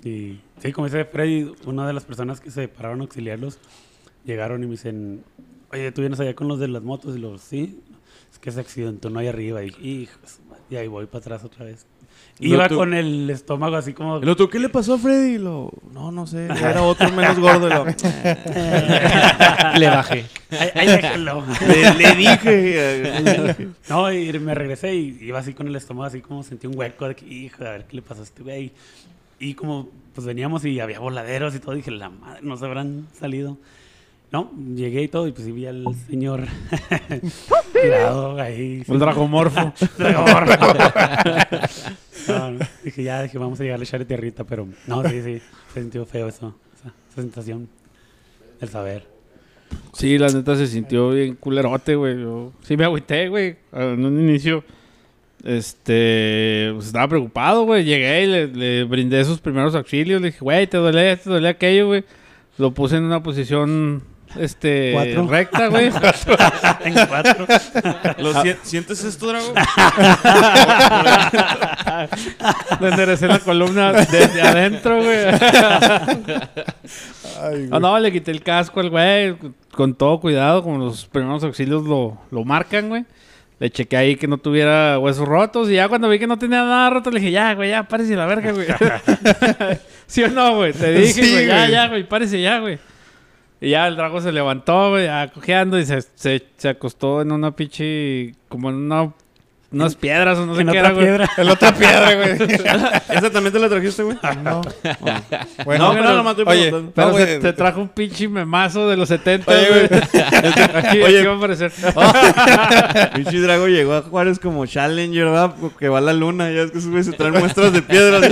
Y sí, como dice Freddy, una de las personas que se pararon a auxiliarlos llegaron y me dicen, oye, tú vienes allá con los de las motos y los, sí, es que se accidentó no ahí arriba. Y, de su madre", y ahí voy para atrás otra vez. Iba con el estómago así como... El otro, ¿qué le pasó a Freddy? Y Lo, no, no sé. Era otro menos gordo. y Lo, Le bajé. Ahí, ahí déjalo. le, le dije. No, y me regresé y iba así con el estómago, así como sentí un hueco de que, hijo, a ver qué le pasó a este güey. Y como, pues veníamos y había voladeros y todo, dije, la madre, no se habrán salido. No, llegué y todo, y pues sí vi al señor tirado ahí. El dragomorfo. Dije, ya, dije, vamos a llegar a echarle tierrita, pero no, sí, sí, se sintió feo eso, esa, esa sensación. el saber. Sí, la neta se sintió bien culerote, güey. Sí me agüité, güey. En un inicio. Este. Pues estaba preocupado, güey. Llegué y le, le brindé sus primeros auxilios. Le dije, güey, te duele esto, te duele aquello, güey. Lo puse en una posición. Este. Cuatro. Recta, güey. en cuatro. ¿Lo sien- ¿Sientes esto, Drago? Le enderecé la columna desde adentro, güey. No, no, le quité el casco al güey. Con todo cuidado, como los primeros auxilios lo, lo marcan, güey. Le chequé ahí que no tuviera huesos rotos. Y ya cuando vi que no tenía nada roto, le dije, ya, güey, ya, párese la verga, güey. ¿Sí o no, güey? Te dije, Sí, güey, ya, güey. ya, güey, párese ya, güey. Y ya el drago se levantó, ya y se, se, se acostó en una pinche. como en una. Unas piedras o no sé en qué otra era, güey. piedra. En la otra piedra, güey. ¿Esa también te la trajiste, güey? No. No, Bueno, pero nomás estoy oye, preguntando. Pero No, se, güey. se trajo un pinche memazo de los 70, Oye, güey. güey. Aquí, Oye. aquí va a aparecer. Pinche Drago llegó a Juárez como Challenger, ¿verdad? Que va a la luna. Ya es que güeyes se traen muestras de piedras.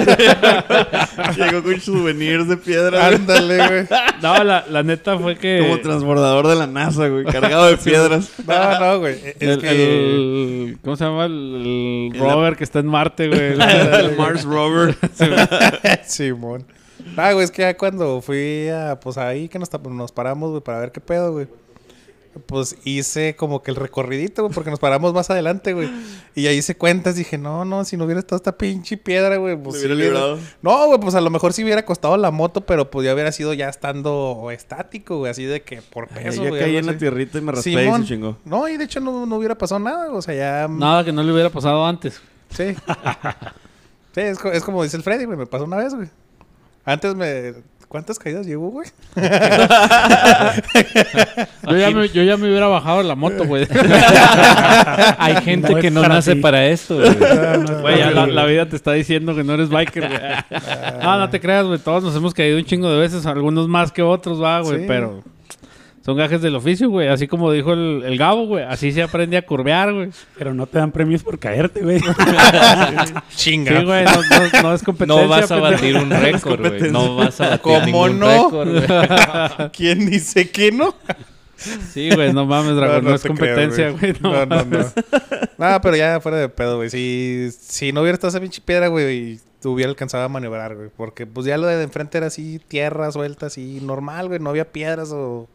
llegó con souvenirs de piedras. güey. Ándale, güey. No, la, la neta fue que... Como transbordador de la NASA, güey. Cargado de piedras. No, no, güey. Es el, que. el- ¿Cómo se llama? El, el El- rover que está en Marte, güey. El Mars Rover. Simón. Ah, güey, es que ya cuando fui a, pues ahí que nos, nos paramos, güey, para ver qué pedo, güey. Pues hice como que el recorridito, güey, porque nos paramos más adelante, güey. Y ahí hice cuentas, dije, no, no, si no hubiera estado esta pinche piedra, güey, pues. Hubiera sí librado. No, güey, pues a lo mejor sí hubiera costado la moto, pero pues ya hubiera sido ya estando estático, güey, así de que por peso, Yo güey. caí en la tierrita y me raspé y Simón. se chingó. No, y de hecho no, no hubiera pasado nada, o sea, ya. Nada que no le hubiera pasado antes. Sí. sí, es, es como dice el Freddy, güey. Me pasó una vez, güey. Antes me. ¿Cuántas caídas llevo, güey? Yo ya, me, yo ya me hubiera bajado la moto, güey. Hay gente No que no para nace ti. para esto, güey. Güey, ya la, la vida te está diciendo que no eres biker, güey. No, no te creas, güey. Todos nos hemos caído un chingo de veces. Algunos más que otros, va, güey. Sí. Pero son gajes del oficio, güey. Así como dijo el, el Gabo, güey. Así se aprende a curvear, güey. Pero no te dan premios por caerte, güey. Chinga. Sí, güey. No, no- no es competencia. No vas a batir un récord, güey. No vas a batir ¿Cómo ningún no? récord, güey. ¿Quién dice que no? Sí, güey. No mames, Dragón. No, es competencia, güey. No, No, no, no. pero ya fuera de pedo, güey. Si, si no hubiera estado esa pinche piedra, güey, te hubiera alcanzado a maniobrar, güey. Porque pues ya lo de enfrente era así, tierra suelta, así, normal, güey. No había piedras o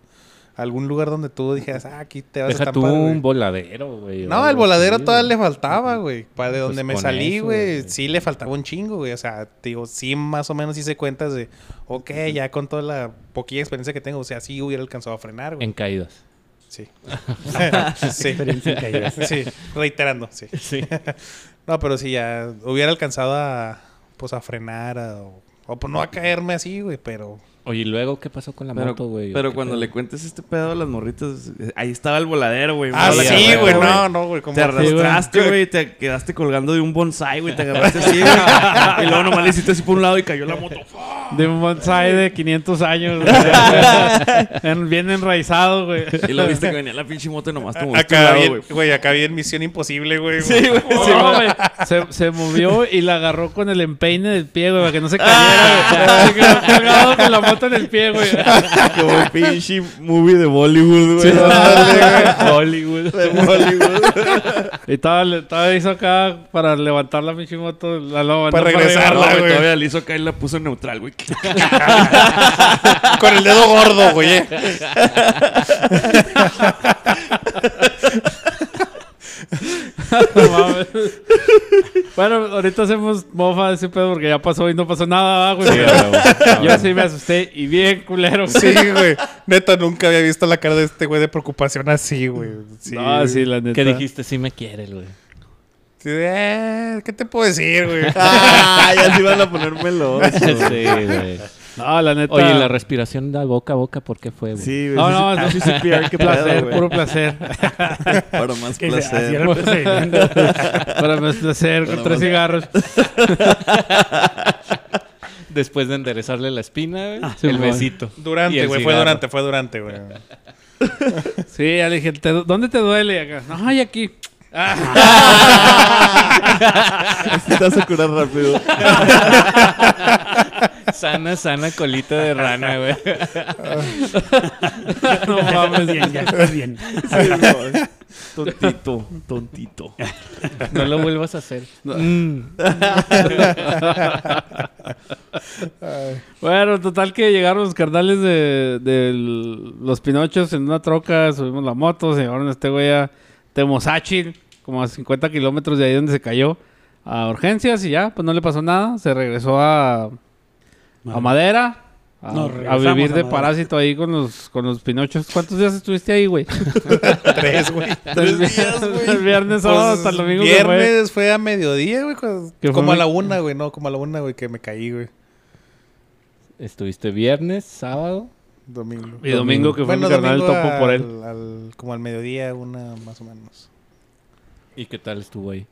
algún lugar donde tú dijeras, ah, aquí te vas Deja a tú estampar, güey. un voladero, güey. No, el voladero así, todavía le faltaba, güey. Para de Pues donde me salí, güey, sí le faltaba un chingo, güey. O sea, te digo, sí más o menos hice cuentas de, ok, ya con toda la poquilla experiencia que tengo, o sea, sí hubiera alcanzado a frenar, güey. En caídas. Sí. sí. Experiencia en caídas. Sí, reiterando, sí. Sí. No, pero sí, ya hubiera alcanzado a, pues, a frenar a- o, o, pues, no a caerme así, güey, pero... Oye, ¿y luego qué pasó con la Pero, moto, güey? pero ¿Qué cuando pedo? le cuentes este pedo a las morritas, ahí estaba el voladero, güey. Ah, sí, güey, no, no, güey. Te arrastraste, güey, te quedaste colgando de un bonsai, güey, te agarraste así, güey. y luego nomás le hiciste así por un lado y cayó la moto. De un bonsai de 500 años, güey. Bien enraizado, güey. Y lo viste que venía la pinche moto y nomás te Acá bien, güey. güey, acá bien Misión Imposible, güey. Sí, güey. Sí, güey. Se, se movió y la agarró con el empeine del pie, güey, para que no se cayera, güey. Se quedó colgado con la moto en el pie, güey. Como un pinche movie de Bollywood, güey. Hollywood. de Bollywood. Y estaba, estaba hizo acá para levantar la pinche moto. La levantó Para regresarla, arriba. No, güey, güey. todavía le hizo acá y la puso en neutral, güey. Con el dedo gordo, güey. eh. No mames. bueno, ahorita hacemos mofa de ese pedo porque ya pasó y no pasó nada, güey. Yo sí me asusté y bien culero. Sí, güey. Neta, nunca había visto la cara de este güey de preocupación así, güey. Sí, no, sí, la neta. ¿Qué dijiste? Sí me quiere, güey. Sí, eh, ¿Qué te puedo decir, güey? ah, ya se iban a poner melosos. sí, güey. No, la neta. Oye, la respiración de boca a boca, ¿por qué fue, güey? Sí, güey. No, no, no. sí, sí, qué placer, puro placer. Para más placer. Para más placer con tres cigarros. Después de enderezarle la espina, güey, sí, el güey. besito. Y Durante, el güey. Fue durante, fue durante, güey. Sí, ya le dije, "¿Te du- ¿dónde te duele? Y acá, ay, aquí. Te vas a curar rápido. Sana, sana colita de rana, güey. no mames. bien, ya estás bien. Tontito, tontito. No lo vuelvas a hacer. Mm. Bueno, total que llegaron los carnales de, de los Pinochos en una troca, subimos la moto, se llevaron a este güey a Temosachi, como a 50 kilómetros de ahí donde se cayó, a urgencias y ya, pues no le pasó nada, se regresó a, a Madera. A, vivir a de parásito ahí con los, con los pinochos. ¿Cuántos días estuviste ahí, güey? Tres, güey. Tres días, güey. El viernes, sábado, Pues, hasta el domingo. Viernes fue. a mediodía, güey. Como fue a la una, güey. No, como a la una, güey, que me caí, güey. Estuviste viernes, sábado. Domingo. Y domingo que fue Bueno, mi carnal el topo por él. al- como al mediodía, una más o menos. ¿Y qué tal estuvo ahí?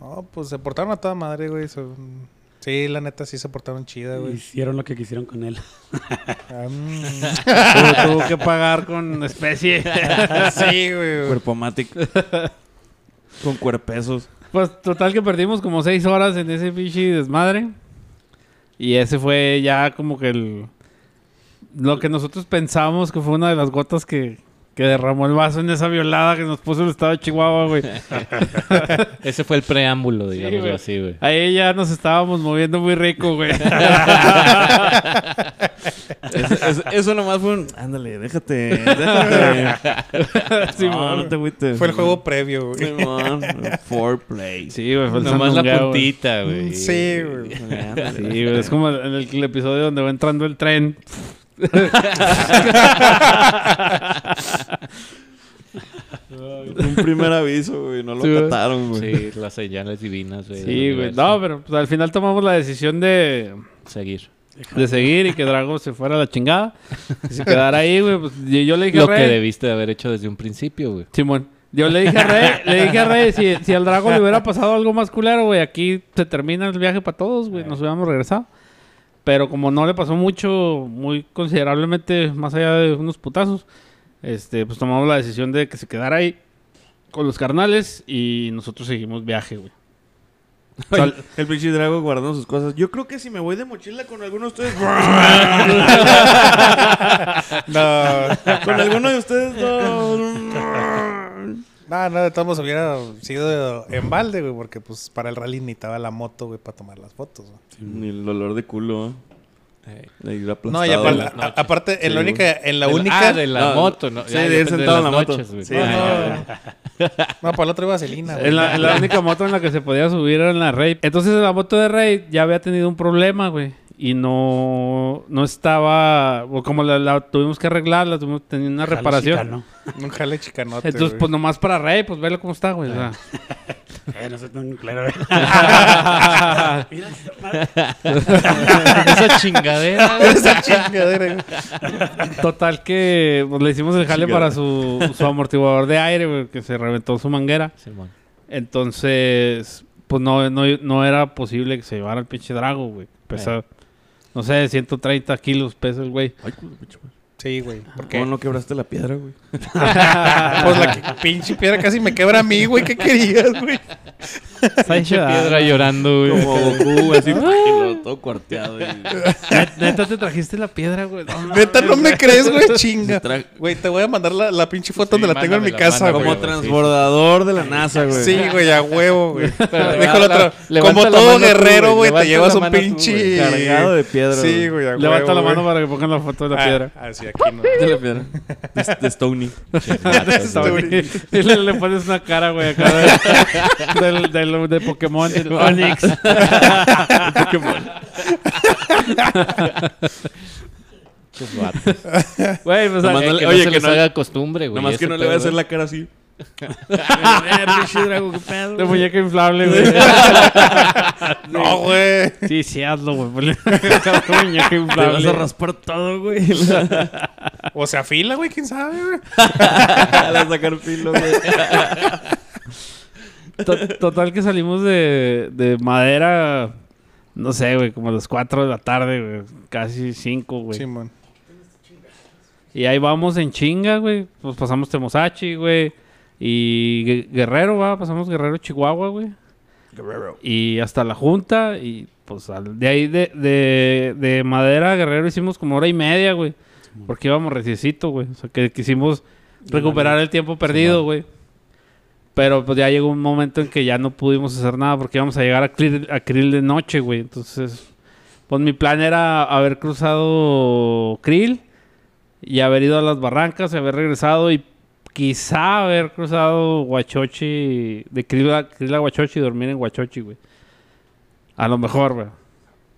No, pues se portaron a toda madre, güey. son- Sí, la neta sí se portaron chida, güey. Hicieron lo que quisieron con él. Tuvo, tuvo que pagar con especie. sí, güey. Cuerpomatic. Con cuerpesos. Pues total que perdimos como seis horas en ese pinche desmadre. Y ese fue ya como que el... Lo que nosotros pensamos que fue una de las gotas que, que derramó el vaso en esa violada que nos puso el estado de Chihuahua, güey. Ese fue el preámbulo, digamos güey. así, güey. Ahí ya nos estábamos moviendo muy rico, güey. Eso, eso- eso nomás fue un. Ándale, déjate. Déjate. Sí, no, no te agüites. Fue el juego previo, güey. Simón. Foreplay. Sí, güey. Fue el Nomás la puntita, güey. Sí, güey. Sí, güey. Es como en el, el episodio donde va entrando el tren. Un primer aviso, güey. No lo Sí, güey. cataron, güey. Sí, las señales divinas, güey. Sí, güey. No, pero pues, al final tomamos la decisión de... Seguir. de seguir y que Drago se fuera a la chingada. Y se quedara ahí, güey. Pues, yo le dije Lo a Rey. que debiste de haber hecho desde un principio, güey. Simón. Yo le dije a Rey, le dije a Rey, si, si al Drago le hubiera pasado algo más culero, güey, aquí se termina el viaje para todos, güey. Nos hubiéramos regresado. Pero como no le pasó mucho, muy considerablemente más allá de unos putazos, este, pues tomamos la decisión de que se quedara ahí con los carnales y nosotros seguimos viaje, güey. El pinche Drago guardando sus cosas. Yo creo que si me voy de mochila con alguno de ustedes. No, con alguno de ustedes no. No, no, de todos modos hubiera sido en balde, güey, porque pues para el rally necesitaba la moto, güey, para tomar las fotos, güey. Ni el olor de culo. ¿eh? De ir aplastado. No, y aparte, aparte en la Sí, única, en la única. Ah, de la No, moto, ¿no? sí, Ya, de ir sentado en las la moto. noches, güey. Sí, Ah, no, no, para el otro iba Celina, güey. En la, en la única moto en la que se podía subir era en la Raid. Entonces la moto de Raid ya había tenido un problema, güey. Y no, no estaba... o Como la, la tuvimos que arreglar, la tuvimos, tenía una Jale reparación. chicano. Un jale chicanote, Entonces, güey. pues nomás para Raid, pues velo cómo está, güey. o sea. Eh, no sé tan claro. Mira, Esa chingadera, güey. Esa chingadera, güey. Total que pues, le hicimos el jale para su, su amortiguador de aire, güey, que se reventó su manguera. Simón. Entonces, pues no, no, no era posible que se llevara el pinche Drago, güey. Pesa, no sé, 130 kilos pesa el güey. Ay. Sí, güey. ¿Por qué? ¿Cómo no quebraste la piedra, güey? Pues la que- pinche piedra casi me quebra a mí, güey. ¿Qué querías, güey? Pinche hecha- piedra llorando, güey. Como Goku, así, y todo cuarteado. Y... Net- Neta, te trajiste la piedra, güey. No, Neta, no me crees, güey, chinga. tra- Güey, te voy a mandar la, la pinche foto Sí, donde la tengo en mi mándamela, casa, mándamela, güey. Como transbordador de la NASA, güey. Sí, güey, a huevo, güey. Pero el la- levanta como la todo mano tú, guerrero, güey, güey, te levanta llevas la un mano tú, pinche... Cargado de piedra. Sí, güey. a Levanta huevo, la mano para que pongan la foto de la Ah, piedra. Ah, sí, aquí no. De la piedra. De, de Stony. Y le, le pones una cara, güey, acá de, del, del- de Pokémon. del Onix. Muchos vatos. Güey, pues... Nomás eh, no le- Que oye, no se que les no- haga costumbre, güey. Nomás que ese no le voy a pedo, hacer la cara así. De muñeca inflable, güey. No, güey. Sí, sí, hazlo, güey. muñeca Te vas inflable. a raspar todo, güey. O se afila, güey, quién sabe, güey. a sacar filo, güey. To- Total que salimos de, de madera, no sé, güey, como a las 4 de la tarde, güey. Casi 5, güey. Simón. Y ahí vamos en chinga, güey. Pues pasamos Temosachi, güey. Y Gue- Guerrero, va. Pasamos Guerrero, Chihuahua, güey. Y hasta la junta. Y pues al- de ahí de, de, de Madera a Guerrero hicimos como hora y media, güey. Porque íbamos reciecito, güey. O sea, que quisimos recuperar el tiempo perdido, güey. Pero pues ya llegó un momento en que ya no pudimos hacer nada porque íbamos a llegar a Krill, a Krill de noche, güey. Entonces, pues mi plan era haber cruzado Krill y haber ido a las barrancas y haber regresado y quizá haber cruzado Huachochi, de Krill a, Krill a Huachochi y dormir en Huachochi, güey. A lo mejor, güey.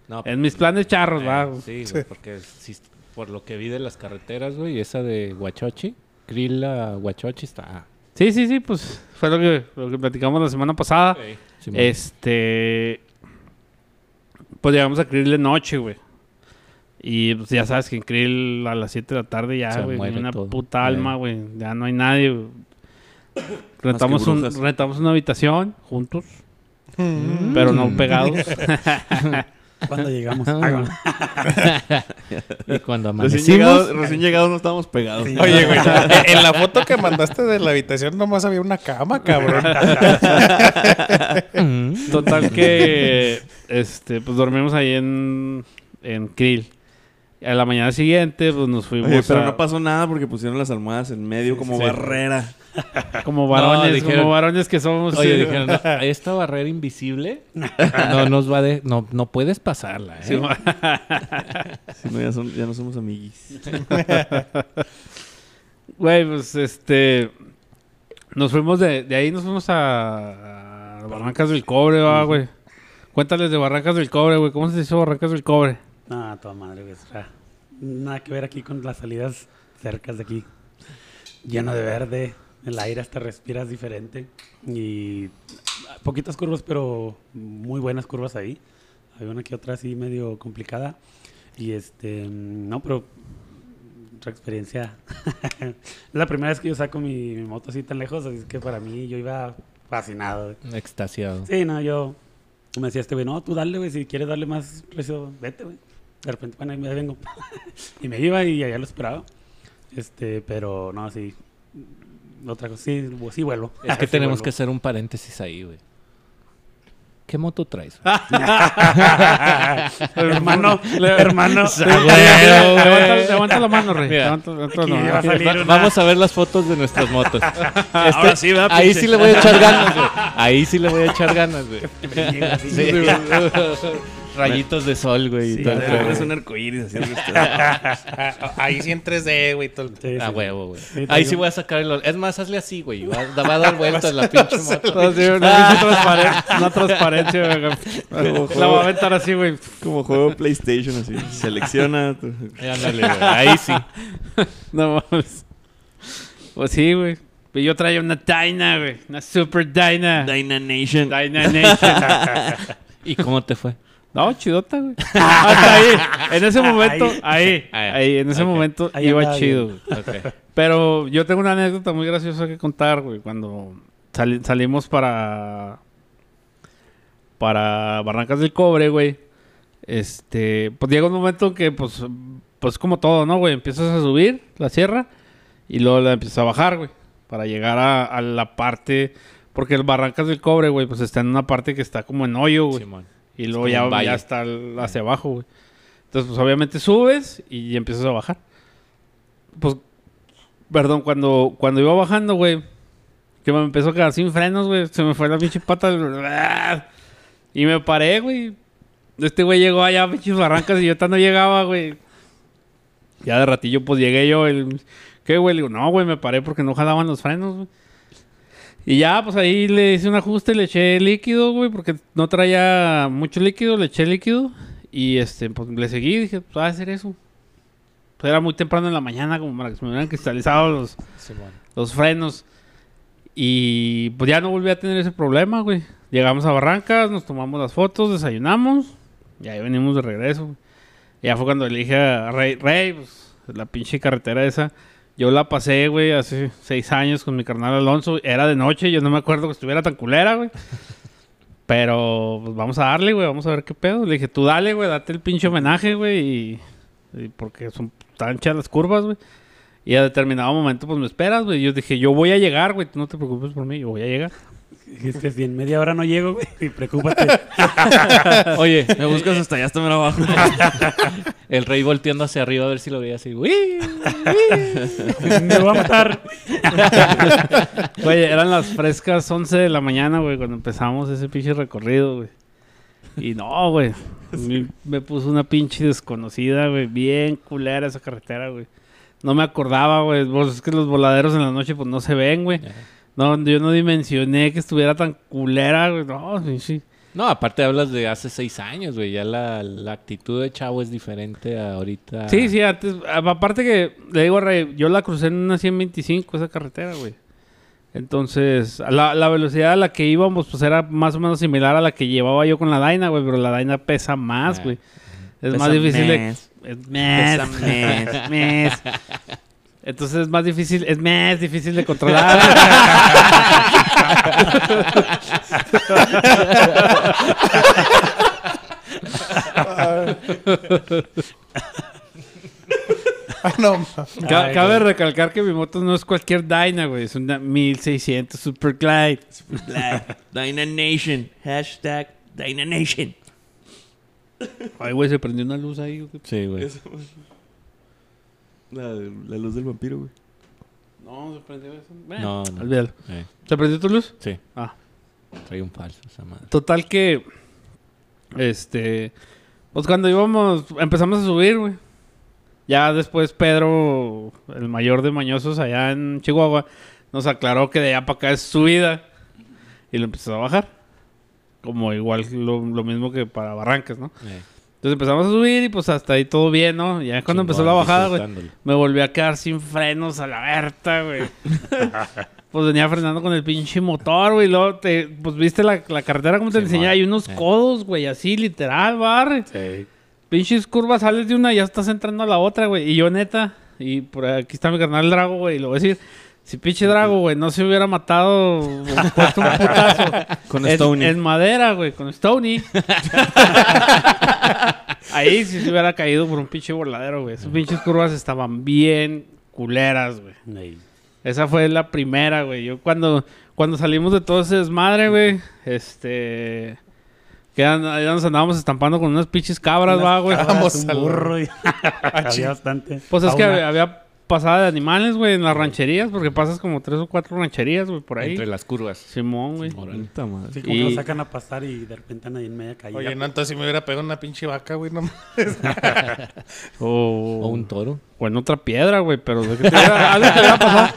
No, En mis planes charros, eh, va. Sí, güey, porque si- por lo que vi de las carreteras, güey, esa de Huachochi, Krill a Huachochi está... Sí, sí, sí, pues fue lo que, lo que platicamos la semana pasada. Simón. Este. Pues llegamos a Krill de noche, güey. Y pues ya sabes que en Krill a las 7 de la tarde ya, güey, una todo. puta alma, güey. Ya no hay nadie. Rentamos, un, rentamos una habitación juntos, Mm. pero no pegados. Cuando llegamos. Ah. Y cuando Recién amanecimos... llegados, recién llegados no estábamos pegados. Sí. Oye, güey, en la foto que mandaste de la habitación nomás había una cama, cabrón. Total que este, pues dormimos ahí en, en Krill. A la mañana siguiente, pues nos fuimos Oye, pero a- no pasó nada porque pusieron las almohadas en medio como sí. barrera. como varones, No, dijeron- como varones que somos. Oye, sí. dijeron, "No, esta barrera invisible no nos va de... No, no puedes pasarla, ¿eh? Sí, no, ya, son- ya no somos amiguis. Güey, pues este. Nos fuimos de, de ahí, nos fuimos a, a Barrancas del Cobre, va, güey. Cuéntales de Barrancas del Cobre, güey. ¿Cómo se hizo Barrancas del Cobre? No, toda madre, güey. Nada que ver aquí con las salidas cercas de aquí. Lleno de verde, el aire hasta respiras diferente. Y poquitas curvas, pero muy buenas curvas ahí. Hay una que otra así medio complicada. Y este, no, pero otra experiencia. es la primera vez que yo saco mi, mi moto así tan lejos, así que para mí yo iba fascinado. Extasiado. Sí, no, yo me decía este güey, no, tú dale, güey, si quieres darle más precio, vete, güey. De repente, bueno, ahí me vengo. y me iba y allá lo esperaba. Este, pero no, sí. Otra cosa, sí, sí vuelvo. Es que Sí tenemos que hacer un paréntesis ahí, güey. ¿Qué moto traes? hermano, hermano. levanta, levanta la mano, Rey. Levanta, la mano. va a salir Va- una- Vamos a ver las fotos de nuestras motos. Este- Ahora sí, ¿verdad, ahí pinche? sí le voy a echar ganas, güey. Ahí sí le voy a echar ganas, güey. Rayitos de sol, güey. y Sí, todo. Es un arcoíris así. Ah, Ahí sí en 3D, güey. todo el- Sí, A sí. huevo, güey. Sí, Ahí sí voy a sacar el... Es más, hazle así, güey. Va, va a dar vueltas la pinche moto. No, sí, una, pinche transparen- una transparencia, güey. La voy a aventar así, güey. Como juego PlayStation, así. Selecciona. tu- Ándale, güey. Ahí sí. No mames. Pues sí, güey. Yo traía una Dyna, güey. Una Super Dyna. Dyna Nation. Dyna Nation. ¿Y cómo te fue? No, chidota, güey. Hasta ahí. En ese momento, ahí. Ahí. Ahí, en ese momento Ahí iba chido, güey. Pero yo tengo una anécdota muy graciosa que contar, güey. Cuando sali- salimos para. Para Barrancas del Cobre, güey. Este. Pues llega un momento que, pues. Pues como todo, ¿no, güey? Empiezas a subir la sierra. Y luego la empiezas a bajar, güey. Para llegar a, a la parte. Porque el Barrancas del Cobre, güey, pues está en una parte que está como en hoyo, güey. Simón. Y luego ya, ya está hacia abajo, güey. Entonces, pues obviamente subes y empiezas a bajar. Pues, perdón, cuando, cuando iba bajando, güey, que me empezó a quedar sin frenos, güey. Se me fue la pinche pata. Y me paré, güey. Este güey llegó allá a pinches barrancas y yo no llegaba, güey. Ya de ratillo, pues llegué yo. El, ¿Qué, güey? Le digo, no, güey, me paré porque no jalaban los frenos, güey. Y ya, pues ahí le hice un ajuste, le eché líquido, güey, porque no traía mucho líquido, le eché líquido. Y este, pues le seguí, dije, pues va a hacer eso. Pues era muy temprano en la mañana, como para que se me hubieran cristalizado los, frenos. Y pues ya no volví a tener ese problema, güey. Llegamos a Barrancas, nos tomamos las fotos, desayunamos. Y ahí venimos de regreso. güey. Y ya fue cuando le dije a Rey, Rey, pues la pinche carretera esa. Yo la pasé, güey, hace seis años con mi carnal Alonso. Era de noche, yo no me acuerdo que estuviera tan culera, güey. Pero pues vamos a darle, güey, vamos a ver qué pedo. Le dije, tú dale, güey, date el pinche homenaje, güey. Y, y porque son tan anchas las curvas, güey. Y a determinado momento, pues me esperas, güey. Yo dije, yo voy a llegar, güey. No te preocupes por mí, yo voy a llegar. Dijiste, si en media hora no llego, güey, y preocúpate. Oye, Me buscas hasta allá, hasta menos abajo. el rey volteando hacia arriba a ver si lo veía así. ¡Uy! Me voy a matar. Güey, eran las frescas 11 de la mañana, güey, cuando empezamos ese pinche recorrido, güey. Y no, güey. Me, me puso una pinche desconocida, güey. Bien culera esa carretera, güey. No me acordaba, güey. Pues es que los voladeros en la noche, pues no se ven, güey. No, yo no dimensioné que estuviera tan culera, güey. No, sí, sí. No, aparte hablas de hace seis años, güey. Ya la, la actitud de Chavo es diferente a ahorita. Sí, sí, antes. Aparte que, le digo a Rey, yo la crucé en una 125, esa carretera, güey. Entonces, la, la velocidad a la que íbamos, pues era más o menos similar a la que llevaba yo con la Daina, güey. Pero la Daina pesa más, Ah. güey. Es Pesa más difícil de... más. Es Pesa más. más. Entonces es más difícil, es más difícil de controlar. Ah, no, ma. Ca- Ay, cabe güey. recalcar que mi moto no es cualquier Dyna, güey. Es una 1600 Super Glide. Black. Dyna Nation. Hashtag Dyna Nation. Ay, güey, se prendió una luz ahí. güey. Sí, güey. La, la luz del vampiro, güey. No, se prendió eso. No, no. Olvídalo. Eh, ¿Se prendió tu luz? sí, Ah. trae un falso esa madre. Total que... Este... Pues cuando íbamos... Empezamos a subir, güey. Ya después Pedro, el mayor de mañosos allá en Chihuahua, nos aclaró que de allá para acá es subida. Y lo empezó a bajar. Como igual lo, lo mismo que para Barrancas, ¿no? Eh, Entonces empezamos a subir y pues hasta ahí todo bien, ¿no? Ya cuando empezó la bajada, güey, me volví a quedar sin frenos a la berta, güey. pues venía frenando con el pinche motor, güey. y Luego, te, pues viste la, la carretera como te Sí, enseñé. Hay unos Eh. codos, güey, así literal, barre. Sí. Pinches curvas, sales de una y ya estás entrando a la otra, güey. Y yo, neta, y por aquí está mi carnal Drago, güey. Y lo voy a decir, si pinche Drago, güey, no se hubiera matado, o puesto un putazo. Con en, Stony. En madera, güey, con Stony. Ahí sí se hubiera caído por un pinche voladero, güey. Esas pinches curvas estaban bien culeras, güey. Ey. Esa fue la primera, güey. Yo cuando, cuando salimos de todo ese desmadre, güey, este... Que ya, nos andábamos estampando con unas pinches cabras, va, güey. Cabras, un burro y había bastante. Pues es que había pasada de animales, güey, en las rancherías, porque pasas como tres o cuatro rancherías, güey, por ahí. Entre las curvas. Simón, güey. Madre. Sí, como Y- que lo sacan a pasar y de repente andan ahí en media calle. Oye, no, entonces si me hubiera pegado una pinche vaca, güey, no. O, O un toro. o en otra piedra, güey, pero de que te iba, algo te iba a pasar.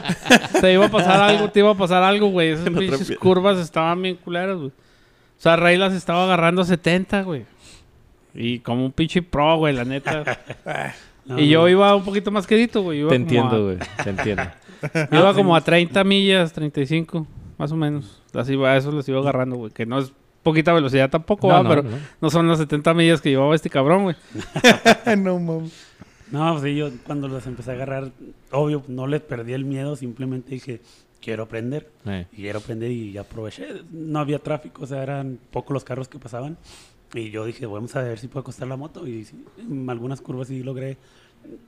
Te iba a pasar algo, te iba a pasar algo, güey. Esas pinches curvas estaban bien culeras, güey. O sea, Rey las estaba agarrando a 70, güey. Y como un pinche pro, güey, la neta. No, y yo iba un poquito más quedito, güey. Iba Te entiendo, a- güey. Te entiendo. Iba como a 30 millas, 35, más o menos. Las iba, eso las iba agarrando, güey. Que no es poquita velocidad tampoco, No, va, no, pero no. no son las 70 millas que llevaba este cabrón, güey. no, mames. No, pues sí, yo cuando las empecé a agarrar, obvio, no les perdí el miedo, simplemente dije, quiero aprender. Eh, Y quiero aprender y aproveché. No había tráfico, o sea, eran pocos los carros que pasaban. Y yo dije, vamos a ver si puedo acostar la moto. Y sí, en algunas curvas sí logré.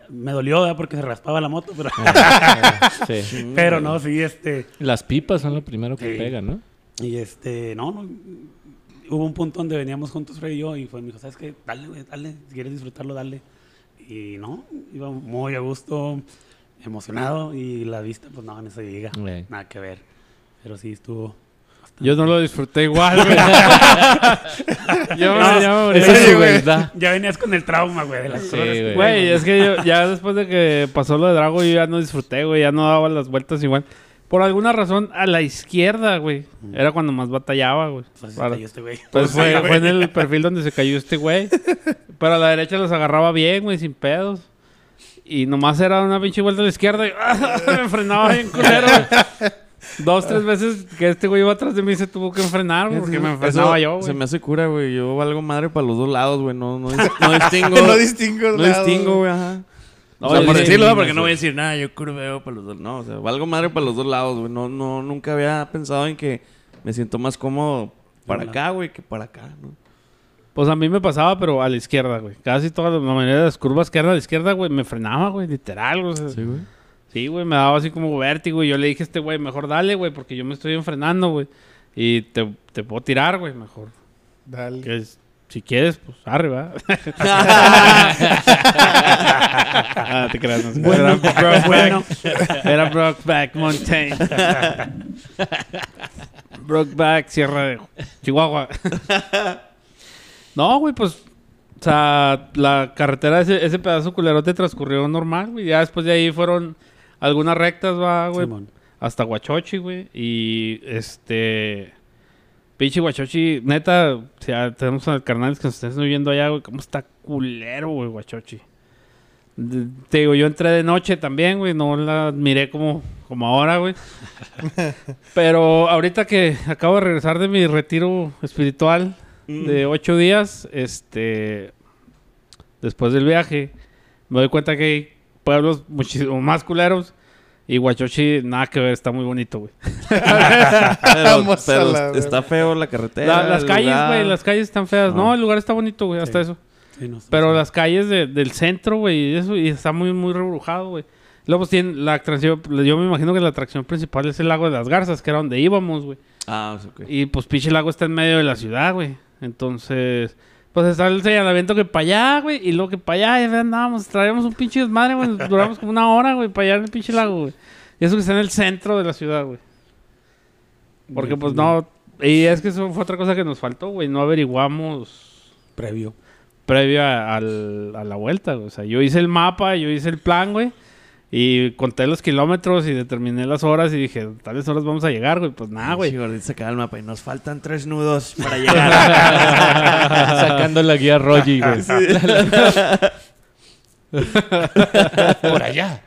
Me dolió, ¿verdad? Porque se raspaba la moto, pero, sí. pero no, sí, este. Las pipas son lo primero que Sí. pegan, ¿no? Y este, no, no. Hubo un punto donde veníamos juntos, Fred y yo, y fue, me dijo, ¿sabes qué? Dale, güey, dale. Si quieres disfrutarlo, dale. Y no, iba muy a gusto, emocionado, y la vista, pues no, en eso llega. Nada que ver. Pero sí estuvo. Yo no lo disfruté igual, güey. yo me, No, ya güey. venías con el trauma, güey, de las Sí, güey. Güey, es que yo ya después de que pasó lo de Drago, yo ya no disfruté, güey. Ya no daba las vueltas igual. Por alguna razón, a la izquierda, güey. Era cuando más batallaba, güey. Pues, se Para- cayó este güey. Pues fue, sí, fue güey. en el perfil donde se cayó este güey. Pero a la derecha los agarraba bien, güey, sin pedos. Y nomás era una pinche vuelta a la izquierda y me frenaba bien culero. güey. Dos, tres veces que este güey iba atrás de mí se tuvo que frenar, güey, porque me Eso frenaba yo, Se me hace cura, güey. Yo valgo madre para los dos lados, güey. No, no, no distingo. no distingo no lados, distingo, güey. Ajá. No, o sea, por sí, decirlo, sí, porque sí. no voy a decir nada, yo curveo para los dos. No, o sea, valgo madre para los dos lados, güey. No, no, nunca había pensado en que me siento más cómodo para Hola. acá, güey, que para acá, ¿no? Pues a mí me pasaba, pero a la izquierda, güey. Casi todas las- la mayoría de las curvas que eran a la izquierda, güey, me frenaba, güey, literal, güey. o sea, güey. Sí, güey, me daba así como vértigo. Y yo le dije a este güey, mejor dale, güey, porque yo me estoy enfrenando, güey. Y te, te puedo tirar, güey, mejor. Dale. Que es- si quieres, pues arriba. ah, te creas, no sé. Bueno, era, Brokeback, bueno. era Brokeback Mountain. Brokeback, Sierra de Chihuahua. no, güey, pues. O sea, la carretera, ese, ese pedazo culerote transcurrió normal, güey. Ya después de ahí fueron algunas rectas, va, güey. Simón. hasta Huachochi, güey. Y este. Pinche Huachochi, neta, o sea, tenemos al carnales que nos estén viendo allá, güey. ¿Cómo está culero, güey, Huachochi? Te digo, yo entré de noche también, güey. No la miré como, como ahora, güey. Pero ahorita que acabo de regresar de mi retiro espiritual de ocho días, este. Después del viaje, me doy cuenta que hay pueblos muchísimo más culeros. Y Huachochi, nada que ver, está muy bonito, güey. Pero, pero la está feo la carretera. La- las calles, güey, las calles están feas. No, No. el lugar está bonito, güey, hasta Sí. eso. Sí, no sé, Pero sí. las calles de- del centro, güey, y eso, y está muy, muy rebrujado, güey. Luego, pues, tiene la atracción, yo me imagino que la atracción principal es el lago de las Garzas, que era donde íbamos, güey. Ah, ok. Y pues, pinche lago está en medio de la ciudad, güey. Entonces, pues está el señalamiento que para allá, güey, y luego que para allá, y ya andábamos, traíamos un pinche desmadre, güey. Duramos como una hora, güey, para allá en el pinche lago, güey. Y eso que está en el centro de la ciudad, güey. Porque, pues, no. Y es que eso fue otra cosa que nos faltó, güey. No averiguamos Previo. previo a, al- a la vuelta, güey. O sea, yo hice el mapa, yo hice el plan, güey. Y conté los kilómetros y determiné las horas y dije, tales horas vamos a llegar, güey. Pues nada, güey. Sí, gordito, el mapa y nos faltan tres nudos para llegar. Sacando la guía Rogi, güey. Por allá.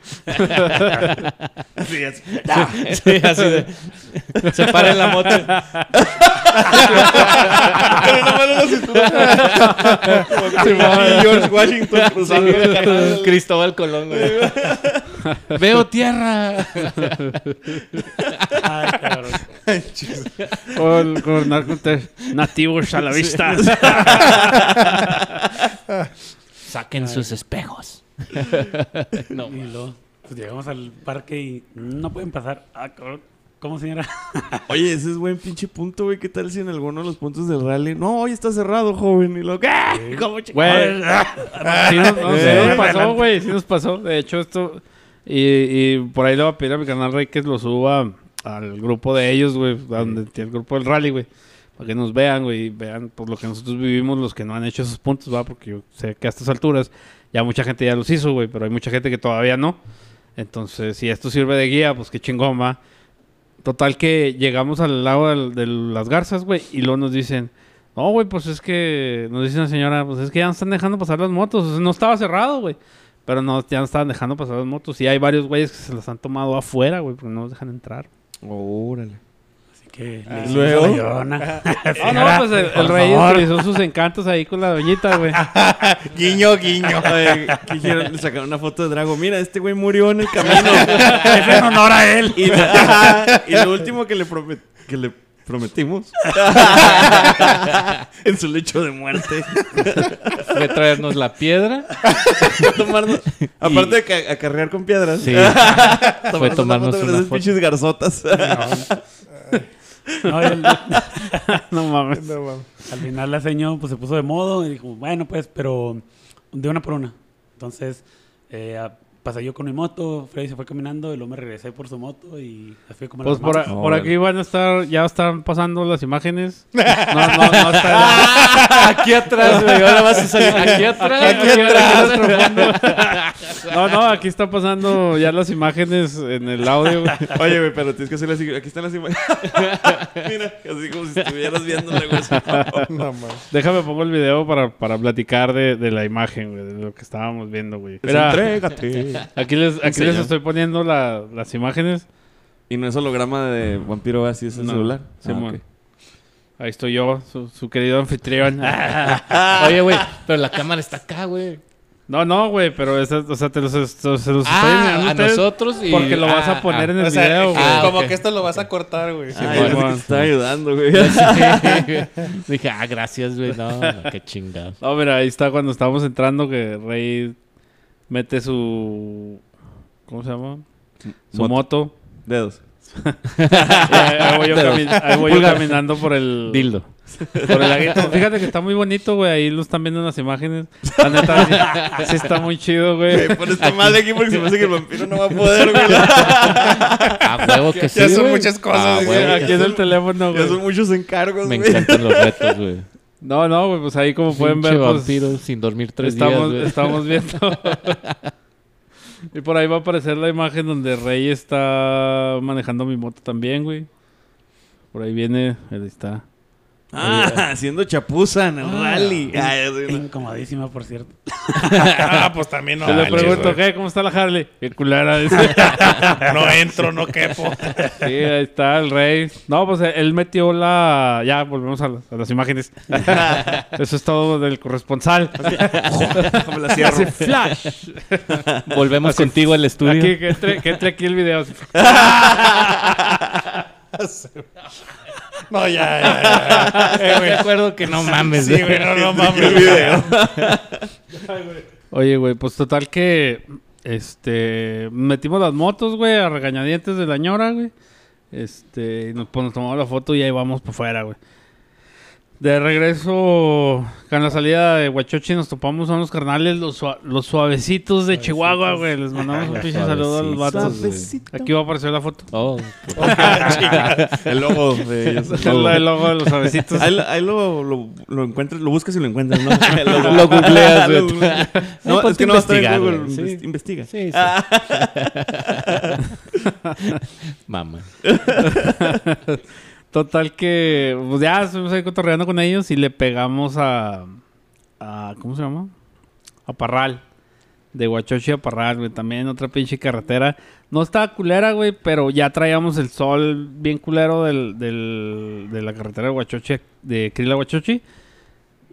Sí, así. Sí, así de... Se para en la moto. Con una mano en la cintura. Como que George Washington cruzando canal. Cristóbal Colón, güey. Veo tierra. Ay, cabrón. Con, con nativos a la vista. Saquen sus espejos. no, Y luego, pues llegamos al parque y no pueden pasar. Ah, cabrón. ¿Cómo, señora? Oye, ese es buen pinche punto, güey. ¿Qué tal si en alguno de los puntos del rally? No, hoy está cerrado, joven. Y lo que. ¿Cómo ch- Güey, sí nos, no, sí nos pasó, güey. Sí nos pasó. De hecho, esto... Y, y por ahí le voy a pedir a mi canal Rey que lo suba al grupo de ellos, güey. Donde tiene el grupo del rally, güey. Para que nos vean, güey. Vean por lo que nosotros vivimos, los que no han hecho esos puntos, va. Porque yo sé que a estas alturas ya mucha gente ya los hizo, güey. Pero hay mucha gente que todavía no. Entonces, si esto sirve de guía, pues qué chingón, va. Total que llegamos al del- de las garzas, güey. Y luego nos dicen... No, güey, pues es que nos dice una señora, pues es que ya no están dejando pasar las motos. O sea, no estaba cerrado, güey. Pero no, ya no estaban dejando pasar las motos. Y hay varios güeyes que se las han tomado afuera, güey, porque no los dejan entrar. Órale. Que Ah, le luego. luego. La llorona. Ah, no, pues el, rey utilizó sus encantos ahí con la doñita, güey. Guiño, guiño. Oye, hicieron? Le sacaron una foto de Drago. Mira, este güey murió en el camino. Es en honor a él. y, y lo último que le, promet- que le prometimos en su lecho de muerte Fue traernos la piedra. fue tomarnos, aparte de ca- acarrear con piedras, Sí. Fue tomarnos foto con una esas foto. pinches garzotas. No, No mames. No, mames. al final la señora pues se puso de modo y dijo, bueno pues, pero de una por una. Entonces, eh, pasé yo con mi moto, Freddy se fue caminando y luego me regresé por su moto y me fui a comer Pues por, a- No, por aquí van a estar, ya están pasando las imágenes. No, no, no está. Aquí atrás, güey. Ahora vas a salir aquí atrás. Aquí atrás. No, no, aquí está pasando ya las imágenes en el audio. güey. Oye, güey, pero tienes que hacerle así. Aquí están las imágenes. Mira, así como si estuvieras viendo la cosa. No, mames. Déjame pongo el video para, para platicar de, de la imagen, güey, de lo que estábamos viendo, güey. Mira, Entrégate. aquí les, aquí les estoy poniendo la- las imágenes. Y no es holograma de vampiro, así es el No, celular. Ok. Ahí estoy yo, su, su querido anfitrión. Oye, güey, pero la cámara está acá, güey. No, no, güey, pero esa- o sea, te los, se los estoy Ah, a a nosotros y... porque lo vas ah, a poner ah. en el O sea, video, güey. ah, como que esto lo vas a cortar, güey. Sí, Ah, que te estaba ayudando, güey. Dije, ah, gracias, güey. No, no, qué chingado. No, mira, ahí está cuando estábamos entrando que Rey mete su... ¿Cómo se llama? Su Moto. moto. Dedos. ahí, voy yo, cami- ahí voy yo caminando por el... Dildo. Por el laguito. Fíjate que está muy bonito, güey. Ahí lo están viendo en las imágenes. La neta, sí, sí está muy chido, güey. Pon esta madre aquí porque se me hace que el vampiro no va a poder, güey. A huevo que sí, Ya son güey. muchas cosas, huevo Aquí en el teléfono, Ya güey. son muchos encargos, Me güey. encantan los retos, güey. No, no, güey. Pues ahí como pueden ver, pues, sin dormir tres estamos, días, estamos viendo. y por ahí va a aparecer la imagen donde Rey está manejando mi moto también, güey. Por ahí viene, ahí está. Ah, haciendo chapuza en el rally. Ah, sé, no. Incomodísima, por cierto. Ah, pues también no. Yo le pregunto. ¿qué? ¿Cómo está la Harley? Qué culera. dice. No entro, no quepo. Sí, ahí está el rey. No, pues él metió la. Ya, volvemos a las, a las imágenes. Eso es todo del corresponsal. La cierro. Hace flash. Volvemos contigo al estudio. Aquí, que entre, que entre aquí el video. No, ya, ya, ya. Eh, güey. Me acuerdo que no mames, Sí, güey, no, no mames. El video. Oye, güey, pues total que. Este. Metimos las motos, güey, a regañadientes de la ñora, güey. Este. y Nos, pues, nos tomamos la foto y ahí vamos por fuera, güey. De regreso, con la salida de Huachochi nos topamos a unos carnales, los, sua- los suavecitos de Chihuahua, güey. Les mandamos un pinche saludo a los vatos. Suavecitos, Aquí va a aparecer la foto. Oh, El logo de ellos. el logo. el logo de los suavecitos. Ahí, lo- ahí lo, lo, lo encuentras, lo buscas y lo encuentras, ¿no? Lo, Lo googleas, güey. Lo googleas. No, ponte es que no estar en Google. Sí. Investiga. sí, sí. Mamá. Total que, pues ya estuvimos ahí cotorreando con ellos y le pegamos a, a ¿cómo se llama? A Parral. De Huachochi a Parral, güey. También otra pinche carretera. No estaba culera, güey, pero ya traíamos el sol bien culero del, del- de la carretera de Huachochi, de Krila Huachochi.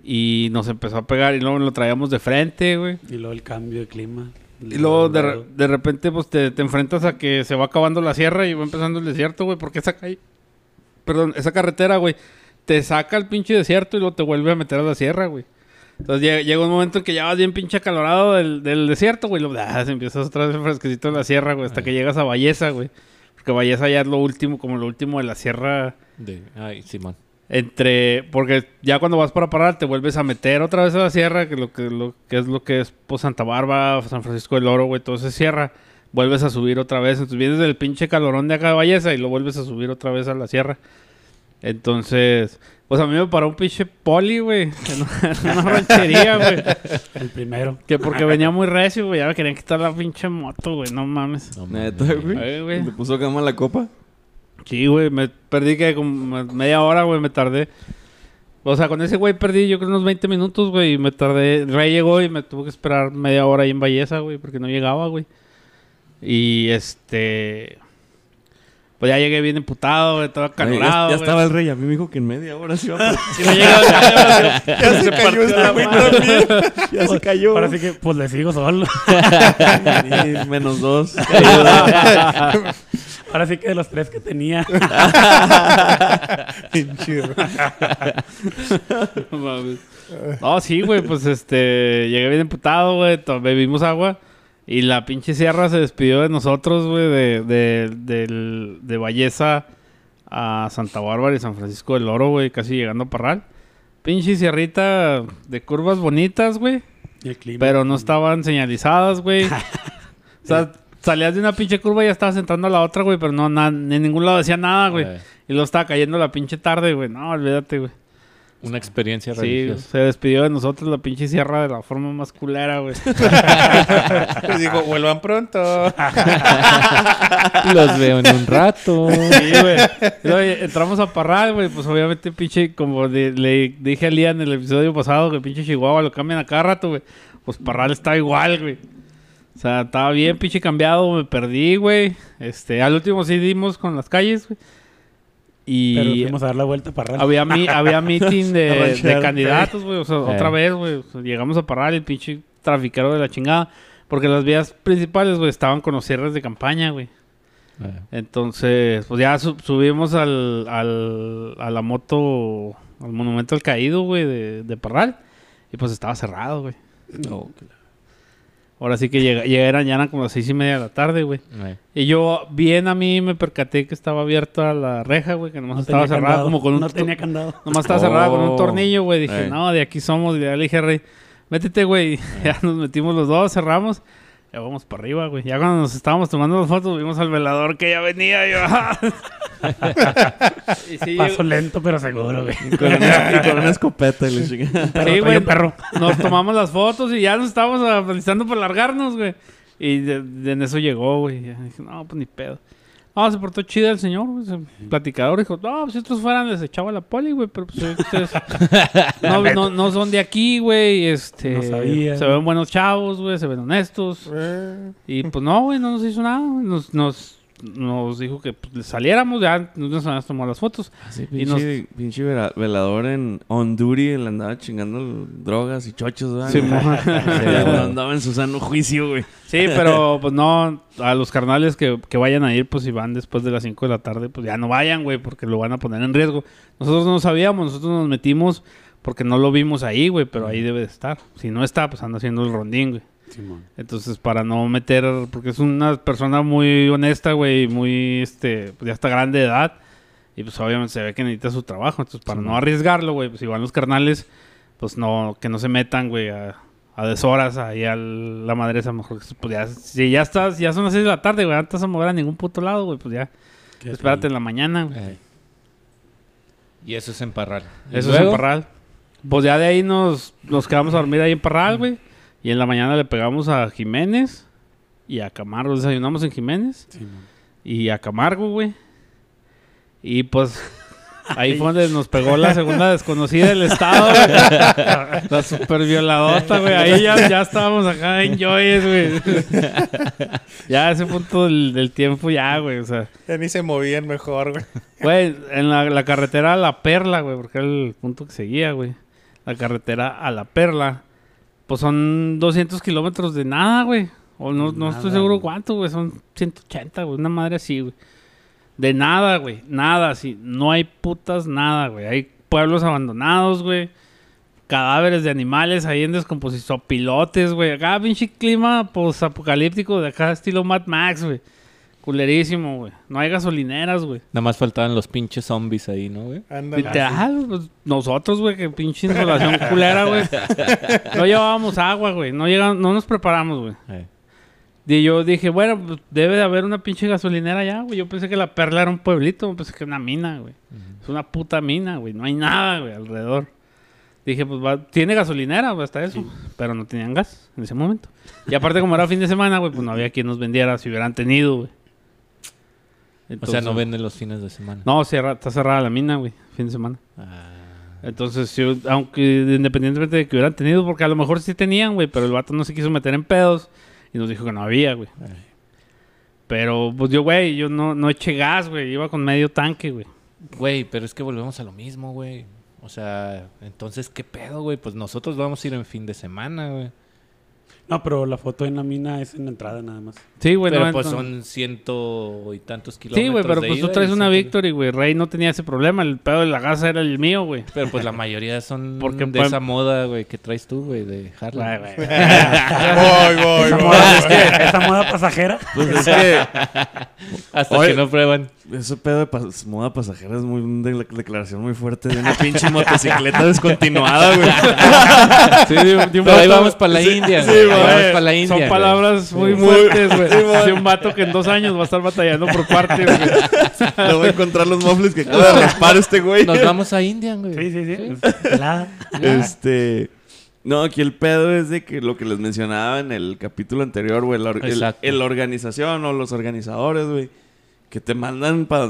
Y nos empezó a pegar y luego lo traíamos de frente, güey. Y luego el cambio de clima. Y luego de, re- de repente pues te, te enfrentas a que se va acabando la sierra y va empezando el desierto, güey, porque esa calle, perdón, esa carretera, güey, te saca al pinche desierto y luego te vuelve a meter a la sierra, güey. Entonces llega, llega un momento en que ya vas bien pinche acalorado del, del desierto, güey, luego ah, se empiezas otra vez fresquecito de la sierra, güey, hasta que llegas a Valleza, güey. Porque Valleza ya es lo último, como lo último de la sierra De... Ay, Simón. entre porque ya cuando vas para parar te vuelves a meter otra vez a la sierra que lo que lo que es lo que es pues, Santa Bárbara San Francisco del Oro güey todo se cierra vuelves a subir otra vez entonces vienes del pinche calorón de acá de Valleza y lo vuelves a subir otra vez a la sierra entonces pues a mí me paró un pinche poli güey en una, ranchería güey El primero. que porque venía muy recio güey ya me querían quitar la pinche moto güey no mames No. Neta, güey. ¿Te puso cama la copa? Sí, güey, me perdí que como media hora, güey, me tardé. O sea, con ese güey perdí yo creo unos 20 minutos, güey, y me tardé. Rey llegó y me tuvo que esperar media hora ahí en Belleza, güey, porque no llegaba, güey. Y este... Pues ya llegué bien emputado, güey, todo acalorado, ya, estí el rey. A mí me dijo que en media hora se iba a... Si no llegaba, ya, ya, ya se cayó este güey también. Ya se cayó. Ahora sí que, pues le sigo solo. Menos dos. Ahora sí que de los tres que tenía. No sí, güey, pues este, llegué bien emputado, güey, bebimos agua y la pinche sierra se despidió de nosotros, güey, de, de, del- de Valleza a Santa Bárbara y San Francisco del Oro, güey, casi llegando a Parral. Pinche sierrita de curvas bonitas, güey, pero no estaban señalizadas, güey. o sea, salías de una pinche curva y ya estabas entrando a la otra, güey, pero no, na- en ningún lado decía nada, güey. Y luego estaba cayendo la pinche tarde, güey. No, olvídate, güey. Una experiencia Sí, religiosa. se despidió de nosotros la pinche sierra de la forma más culera, güey. Les digo, vuelvan pronto. Los veo en un rato. Sí, güey. Entramos a Parral, güey. Pues obviamente, pinche, como de- le dije a Lía en el episodio pasado, que pinche Chihuahua lo cambian a cada rato, güey. Pues Parral está igual, güey. O sea, estaba bien pinche cambiado, me perdí, güey. Este, al último sí dimos con las calles, güey. Pero Y fuimos a dar la vuelta para arriba. había, mi, había meeting de, A candidatos, güey. O sea, otra Eh. vez, güey. O sea, llegamos a parar el pinche trafiquero de la chingada. Porque las vías principales, güey, estaban con los cierres de campaña, güey. Eh, Entonces, pues ya su- subimos al, al, a la moto, al monumento al caído, güey, de, de Parral. Y pues estaba cerrado, güey. Ahora sí que llega, ya eran, ya eran como las seis y media de la tarde, güey. Y yo, bien a mí, me percaté que estaba abierta la reja, güey, que nomás No estaba cerrada candado. como con un... No tenía candado. Nomás estaba cerrada con un Oh. tornillo, güey. Dije, no, de aquí somos. Y ya le dije, Rey, métete, güey. Ya nos metimos los dos, cerramos. Ya vamos para arriba, güey. Ya cuando nos estábamos tomando las fotos, vimos al velador que ya venía. Y yo, y sí, Paso lento, pero seguro, güey. Y con una, y con una escopeta y le chinga. Sí, güey. perro. Nos tomamos las fotos y ya nos estábamos alisando para largarnos, güey. Y de, de- en eso llegó, güey. Dije, no, pues ni pedo. No, se portó chido el señor, güey. se- Platicador dijo, no, pues si otros fueran les echaba la poli, güey. Pero pues ustedes no, no, no son de aquí, güey. Este, No sabía. se ven buenos chavos, güey. Se ven honestos. Eh, Y pues no, güey, no nos hizo nada. Nos, nos, nos dijo que pues, saliéramos, ya nos habíamos tomado las fotos. Así, Y pinche, pinche vera- velador en on duty, le andaba chingando drogas y chochos, ¿verdad? Sí, Sí, mo- no andaba en su sano juicio, güey. Sí, pero pues no, a los carnales que, que vayan a ir, pues si van después de las 5 de la tarde, pues ya no vayan, güey, porque lo van a poner en riesgo. Nosotros no sabíamos, nosotros nos metimos porque no lo vimos ahí, güey, pero ahí debe de estar. Si no está, pues anda haciendo el rondín, güey. Simón. Entonces, para no meter, porque es una persona muy honesta, güey, muy, este, pues ya está grande de edad. Y pues obviamente se ve que necesita su trabajo. Entonces, para no arriesgarlo, güey, pues van los carnales, pues no, que no se metan, güey, a, a deshoras ahí a la madresa. Mejor pues ya, si ya estás, ya son las 6 de la tarde, güey, no te vas a mover a ningún puto lado, güey, pues ya, espérate en la mañana, güey. Eh. Y eso es en Parral. ¿Y Eso es en? Parral. Pues ya de ahí nos, nos quedamos a dormir ahí en Parral, güey. Y en la mañana le pegamos a Jiménez y a Camargo. Desayunamos en Jiménez y a Camargo, güey. Y pues ahí fue donde nos pegó la segunda desconocida del estado, güey. La super violadota, güey. Ahí ya, ya estábamos acá en Joyes, güey. ya a ese punto del, del tiempo ya, güey. O sea, ya ni se movían mejor, güey. Güey, en la, la carretera a La Perla, güey, porque era el punto que seguía, güey. La carretera a La Perla, pues son 200 kilómetros de nada, güey. O no, no estoy seguro güey. cuánto, güey. Son 180, güey. Una madre así, güey. De nada, güey. Nada, así. No hay putas nada, güey. Hay pueblos abandonados, güey. Cadáveres de animales ahí en descomposición. Pilotes, güey. Acá pinche clima post-apocalíptico de acá estilo Mad Max, güey. Culerísimo, güey. No hay gasolineras, güey. Nada más faltaban los pinches zombies ahí, ¿no, güey? Literal, pues, nosotros, güey, que pinche insolación culera, güey. No llevábamos agua, güey. No, llegamos, no nos preparamos, güey. Eh. Y yo dije, bueno, pues, debe de haber una pinche gasolinera allá, güey. Yo pensé que la perla era un pueblito, pensé que era una mina, güey. Es una puta mina, güey. No hay nada, güey, alrededor. Dije, pues va- tiene gasolinera, güey, hasta eso. Pero no tenían gas en ese momento. Y aparte, como era fin de semana, güey, pues no había quien nos vendiera si hubieran tenido, güey. O sea, no venden los fines de semana. No, cierra- está cerrada la mina, güey, fin de semana. Ah. Entonces, aunque independientemente de que hubieran tenido, porque a lo mejor sí tenían, güey, pero el vato no se quiso meter en pedos y nos dijo que no había, güey. Pero, pues yo, güey, yo no, no eché gas, güey, iba con medio tanque, güey. Güey, pero es que volvemos a lo mismo, güey. O sea, entonces, ¿qué pedo, güey? Pues nosotros vamos a ir en fin de semana, güey. No, pero la foto en la mina es en la entrada nada más. Sí, güey, pero no, pues no- son ciento y tantos kilómetros. Sí, güey, pero de pues tú traes una Victory, güey. Rey no tenía ese problema, el pedo de la gasa era el mío, güey. Pero pues la mayoría son Porque de pa- esa moda, güey, que traes tú, güey, de Harley. Güey, güey. voy, voy, Esa voy. moda, es que- esa moda pasajera. Pues es que Hasta Oye. que no prueban. ese pedo de pas- moda pasajera es muy una de- declaración muy fuerte de una pinche motocicleta descontinuada, güey. Sí, de- de un Pero ahí vamos para la India, sí, güey. Para la India. Son güey. palabras muy Sí. fuertes, güey. Sí, un vato que en dos años va a estar batallando por partes, güey. Le voy a encontrar los mofles que acaba de raspar este güey. Nos vamos a India, güey. Sí, sí, sí. Pelada. Este. No, aquí el pedo es de que lo que les mencionaba en el capítulo anterior, güey. La, or- el, el organización o los organizadores, güey. Que te mandan para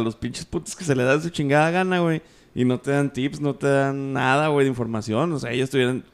los pinches putos que se le da su chingada gana, güey. Y no te dan tips, no te dan nada, güey, de información. O sea, ellos tuvieran,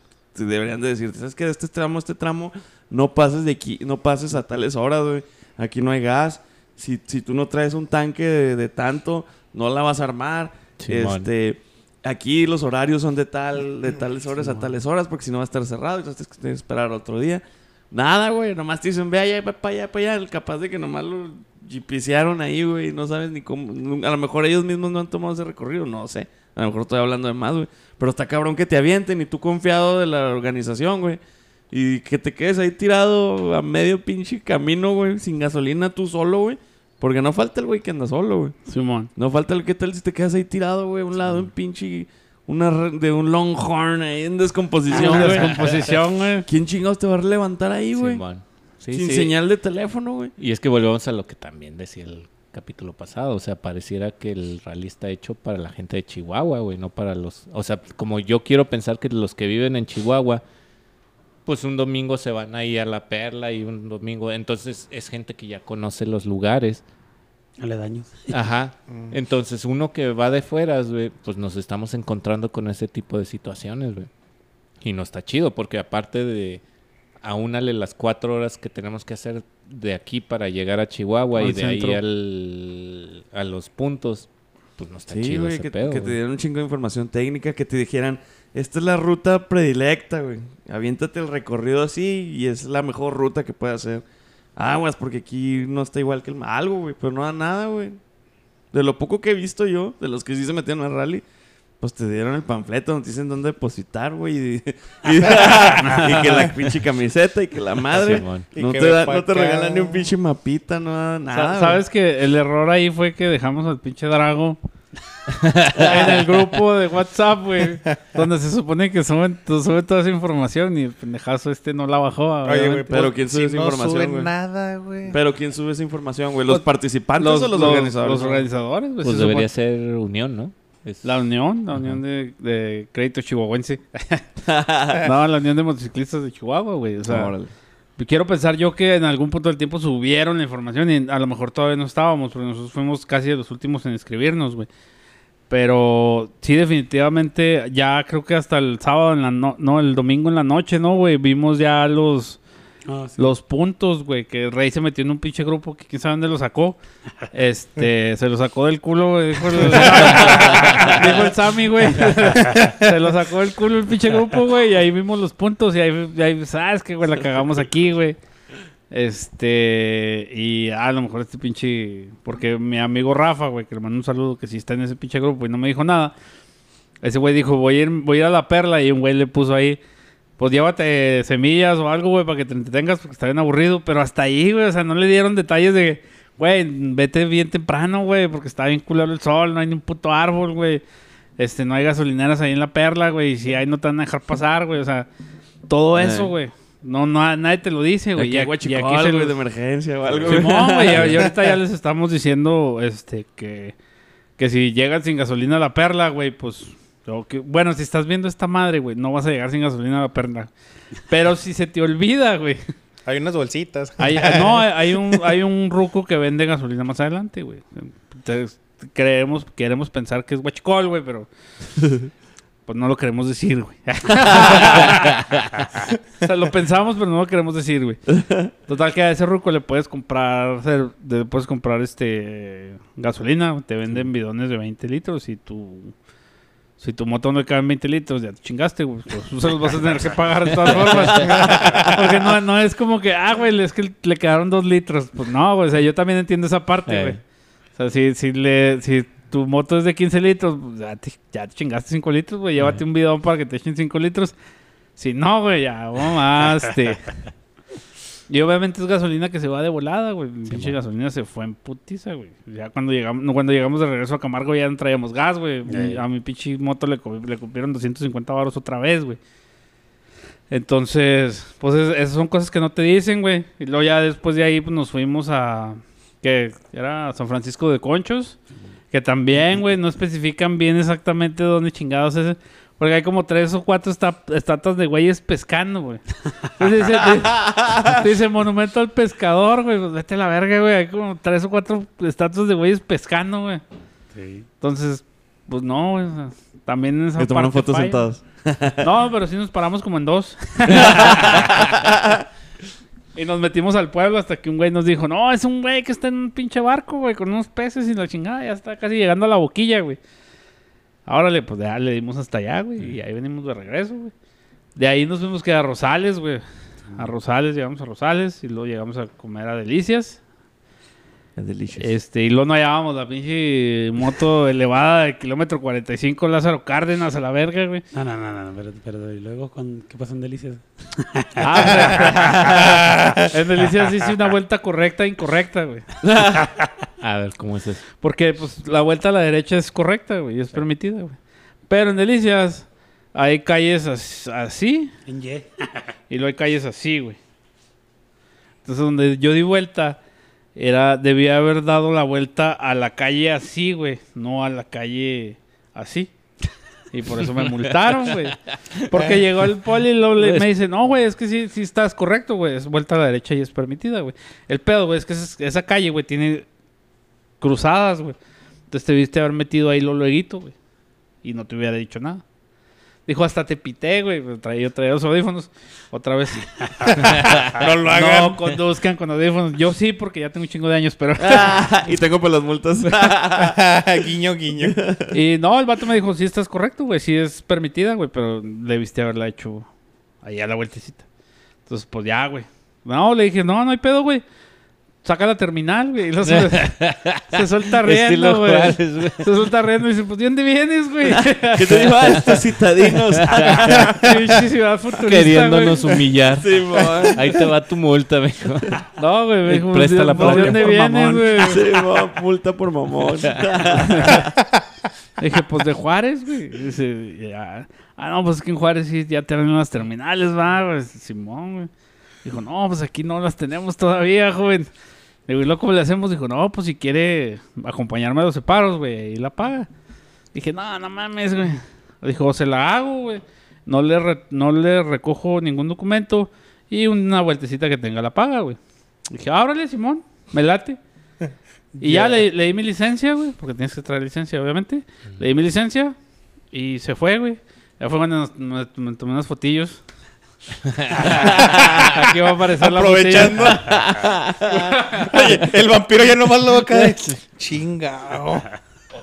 te deberían de decirte, ¿sabes qué? De este tramo, a este tramo, no pases de aquí, no pases a tales horas, güey. Aquí no hay gas. Si, si tú no traes un tanque de, de tanto, no la vas a armar. Simón. este, aquí los horarios son de tal, de tales horas a tales horas, porque si no va a estar cerrado y entonces tienes que esperar otro día. Nada, güey, nomás te dicen, ve allá, ve para allá, para allá. Capaz de que nomás lo jipisearon ahí, güey, no sabes ni cómo. A lo mejor ellos mismos no han tomado ese recorrido, no sé. A lo mejor estoy hablando de más, güey. Pero está cabrón que te avienten y tú confiado de la organización, güey. Y que te quedes ahí tirado a medio pinche camino, güey, sin gasolina tú solo, güey. Porque no falta el güey que anda solo, güey. Simón. No falta el que tal si te quedas ahí tirado, güey, a un lado, un pinche. Una de un longhorn ahí en descomposición, güey. descomposición, güey. ¿Quién chingados te va a levantar ahí, güey? Simón. Sí, Sin sí. señal de teléfono, güey. Y es que volvemos a lo que también decía el capítulo pasado. O sea, pareciera que el rally está hecho para la gente de Chihuahua, güey, no para los... O sea, como yo quiero pensar que los que viven en Chihuahua, pues un domingo se van ahí a la perla y un domingo... Entonces es gente que ya conoce los lugares. Aledaños. Ajá. Entonces uno que va de fuera, güey, pues nos estamos encontrando con ese tipo de situaciones, güey. Y no está chido, porque aparte de aúnale las cuatro horas que tenemos que hacer de aquí para llegar a Chihuahua y de ahí al, a los puntos, pues no está Sí, chido güey, ese que, pedo. que te dieran un chingo de información técnica, que te dijeran, esta es la ruta predilecta, güey. Aviéntate el recorrido así y es la mejor ruta que puedes hacer. Aguas, porque aquí no está igual que el... Algo, güey, pero no da nada, güey. De lo poco que he visto yo, de los que sí se metieron al rally, pues te dieron el panfleto te dicen dónde depositar, güey. Y, y- y que la pinche camiseta y que la madre. Y No que te, da- no te regalan ni un pinche mapita, no nada. güey. ¿Sabes que el error ahí fue que dejamos al pinche Drago en el grupo de WhatsApp, güey? Donde se supone que suben, suben toda esa información y el pendejazo este no la bajó. Oye, güey, obviamente. Pero pues, ¿quién sube si esa no información, suben güey? nada, güey. Pero ¿quién sube esa información, güey? ¿Los Pues, participantes o los, organizadores? Los organizadores, güey. Pues se debería supone- ser unión, ¿no? La unión, la unión de, de crédito chihuahuense. no, la unión de motociclistas de Chihuahua, güey. O sea, Órale. quiero pensar yo que en algún punto del tiempo subieron la información y a lo mejor todavía no estábamos, porque nosotros fuimos casi de los últimos en escribirnos, güey. Pero sí, definitivamente, ya creo que hasta el sábado, en la no, no, el domingo en la noche, ¿no, güey? Vimos ya los, Ah, sí. los puntos, güey, que el Rey se metió en un pinche grupo que quién sabe dónde lo sacó. Este, se lo sacó del culo, güey. Dijo el, dijo el Sammy, güey. se lo sacó del culo el pinche grupo, güey. Y ahí vimos los puntos. Y ahí, y ahí sabes que, güey, la cagamos aquí, güey. Este, y a lo mejor este pinche. Porque mi amigo Rafa, güey, que le mando un saludo, que sí está en ese pinche grupo y no me dijo nada. Ese güey dijo, voy a ir, voy a ir a la perla. Y un güey le puso ahí, pues llévate semillas o algo, güey, para que te entretengas, porque está bien aburrido. Pero hasta ahí, güey, o sea, no le dieron detalles de, güey, vete bien temprano, güey, porque está bien culero el sol, no hay ni un puto árbol, güey. Este, no hay gasolineras ahí en la perla, güey, y si hay no te van a dejar pasar, güey, o sea, todo Eh. eso, güey. No, no, nadie te lo dice, güey. Aquí Y aquí- y guachicol, aquí se güey, los- de emergencia o algo. Simón, güey, y ahorita ya les estamos diciendo, este, que, que si llegan sin gasolina a la perla, güey, pues, bueno, si estás viendo esta madre, güey, no vas a llegar sin gasolina a la perla. Pero si se te olvida, güey, Hay unas bolsitas. hay, no, hay- un, hay un ruco que vende gasolina más adelante, güey. Entonces, creemos, queremos pensar que es guachicol, güey, pero pues no lo queremos decir, güey. o sea, lo pensamos, pero no lo queremos decir, güey. Total que a ese ruco le puedes comprar, le puedes comprar este gasolina, te venden bidones de 20 litros y tu si tu moto no le caben 20 litros, ya te chingaste, güey. Pues tú se los vas a tener que pagar de todas formas. Porque no, no es como que, ah, güey, es que le quedaron dos litros. Pues no, güey. O sea, yo también entiendo esa parte, Eh. güey. O sea, si, si, le, si tu moto es de 15 litros, pues ya te, ya te chingaste 5 litros, güey. Llévate un bidón para que te echen 5 litros. Si no, güey, ya mamaste. Y obviamente es gasolina que se va de volada, güey. Pinche gasolina se fue en putiza, güey. Ya cuando llegamos, cuando llegamos de regreso a Camargo ya no traíamos gas, güey. A mi pinche moto le, le cumplieron 250 baros otra vez, güey. Entonces, pues es- esas son cosas que no te dicen, güey. Y luego ya después de ahí pues, nos fuimos a... que era San Francisco de Conchos. Que también, güey, no especifican bien exactamente dónde chingados es. Porque hay como tres o cuatro esta- estatuas de güeyes pescando, güey. Entonces dice, dice- dice monumento al pescador, güey. Pues vete a la verga, güey. Hay como tres o cuatro estatuas de güeyes pescando, güey. Sí. Entonces, pues no, güey. o sea, también en esa Que tomaron parte fotos falla. sentados. No, pero sí nos paramos como en dos. y nos metimos al pueblo hasta que un güey nos dijo, no, es un güey que está en un pinche barco, güey, con unos peces y la chingada, ya está casi llegando a la boquilla, güey. Órale, pues ya le dimos hasta allá, güey, y ahí venimos de regreso, güey. De ahí nos fuimos que a Rosales, güey. A Rosales, llegamos a Rosales y luego llegamos a comer a Delicias. Es delicious. Este, y luego no hallábamos la pinche moto elevada de kilómetro 45 Lázaro Cárdenas a la verga, güey. No, no, no, no, pero, pero y luego, con, ¿qué pasó en Delicias? Ah, en Delicias hice una vuelta correcta e incorrecta, güey. A ver, ¿cómo es eso? Porque pues la vuelta a la derecha es correcta, güey, y es permitida, güey. Pero en Delicias hay calles as- así En Y. y luego hay calles así, güey. Entonces donde yo di vuelta era debía haber dado la vuelta a la calle así, güey, no a la calle así. Y por eso me multaron, güey. Porque llegó el poli y luego le- me dice, no, güey, es que sí, sí estás correcto, güey. Es vuelta a la derecha y es permitida, güey. El pedo, güey, es que esa, esa calle, güey, tiene cruzadas, güey. Entonces te viste haber metido ahí lo lueguito, güey. Y no te hubiera dicho nada. Dijo, hasta te pité, güey. Pero Traía, traía los audífonos. Otra vez. no lo no conduzcan con audífonos. Yo sí, porque ya tengo un chingo de años, pero... y tengo por las multas. guiño, guiño. y no, el vato me dijo, sí estás correcto, güey. Sí es permitida, güey. Pero le viste haberla hecho ahí a la vueltecita. Entonces, pues ya, güey. No, le dije, no, no hay pedo, güey. Saca la terminal, güey. Se, se suelta riendo, güey. Juárez, güey. Se suelta riendo y dice, pues, ¿de dónde vienes, güey? ¿Qué te digo? Ah, estos citadinos. Queriéndonos güey. humillar. Ahí te va tu multa, mijo. No, güey, me dijo, Presta la pues, ¿de dónde por vienes, mamón. güey? Simón, multa por mamón. Dije, pues de Juárez, güey. Dice, ya. Ah, no, pues es que en Juárez sí ya tienen unas terminales, va, güey. Simón, güey. Dijo, no, pues aquí no las tenemos todavía, joven. Le digo, ¿y luego cómo le hacemos? Dijo, no, pues si quiere acompañarme a los separos, güey, y la paga. Dije, no, no mames, güey. Dijo, "O se la hago, güey. No le, re- no le recojo ningún documento y una vueltecita que tenga la paga, güey. Dije, ábrale, Simón, me late. Y ya le, le di mi licencia, güey, porque tienes que traer licencia, obviamente. Le di mi licencia y se fue, güey. Ya fue cuando me tomé unas fotillos. Aquí va a aparecer la Aprovechando. botella. Oye, el vampiro ya nomás lo boca de chingao.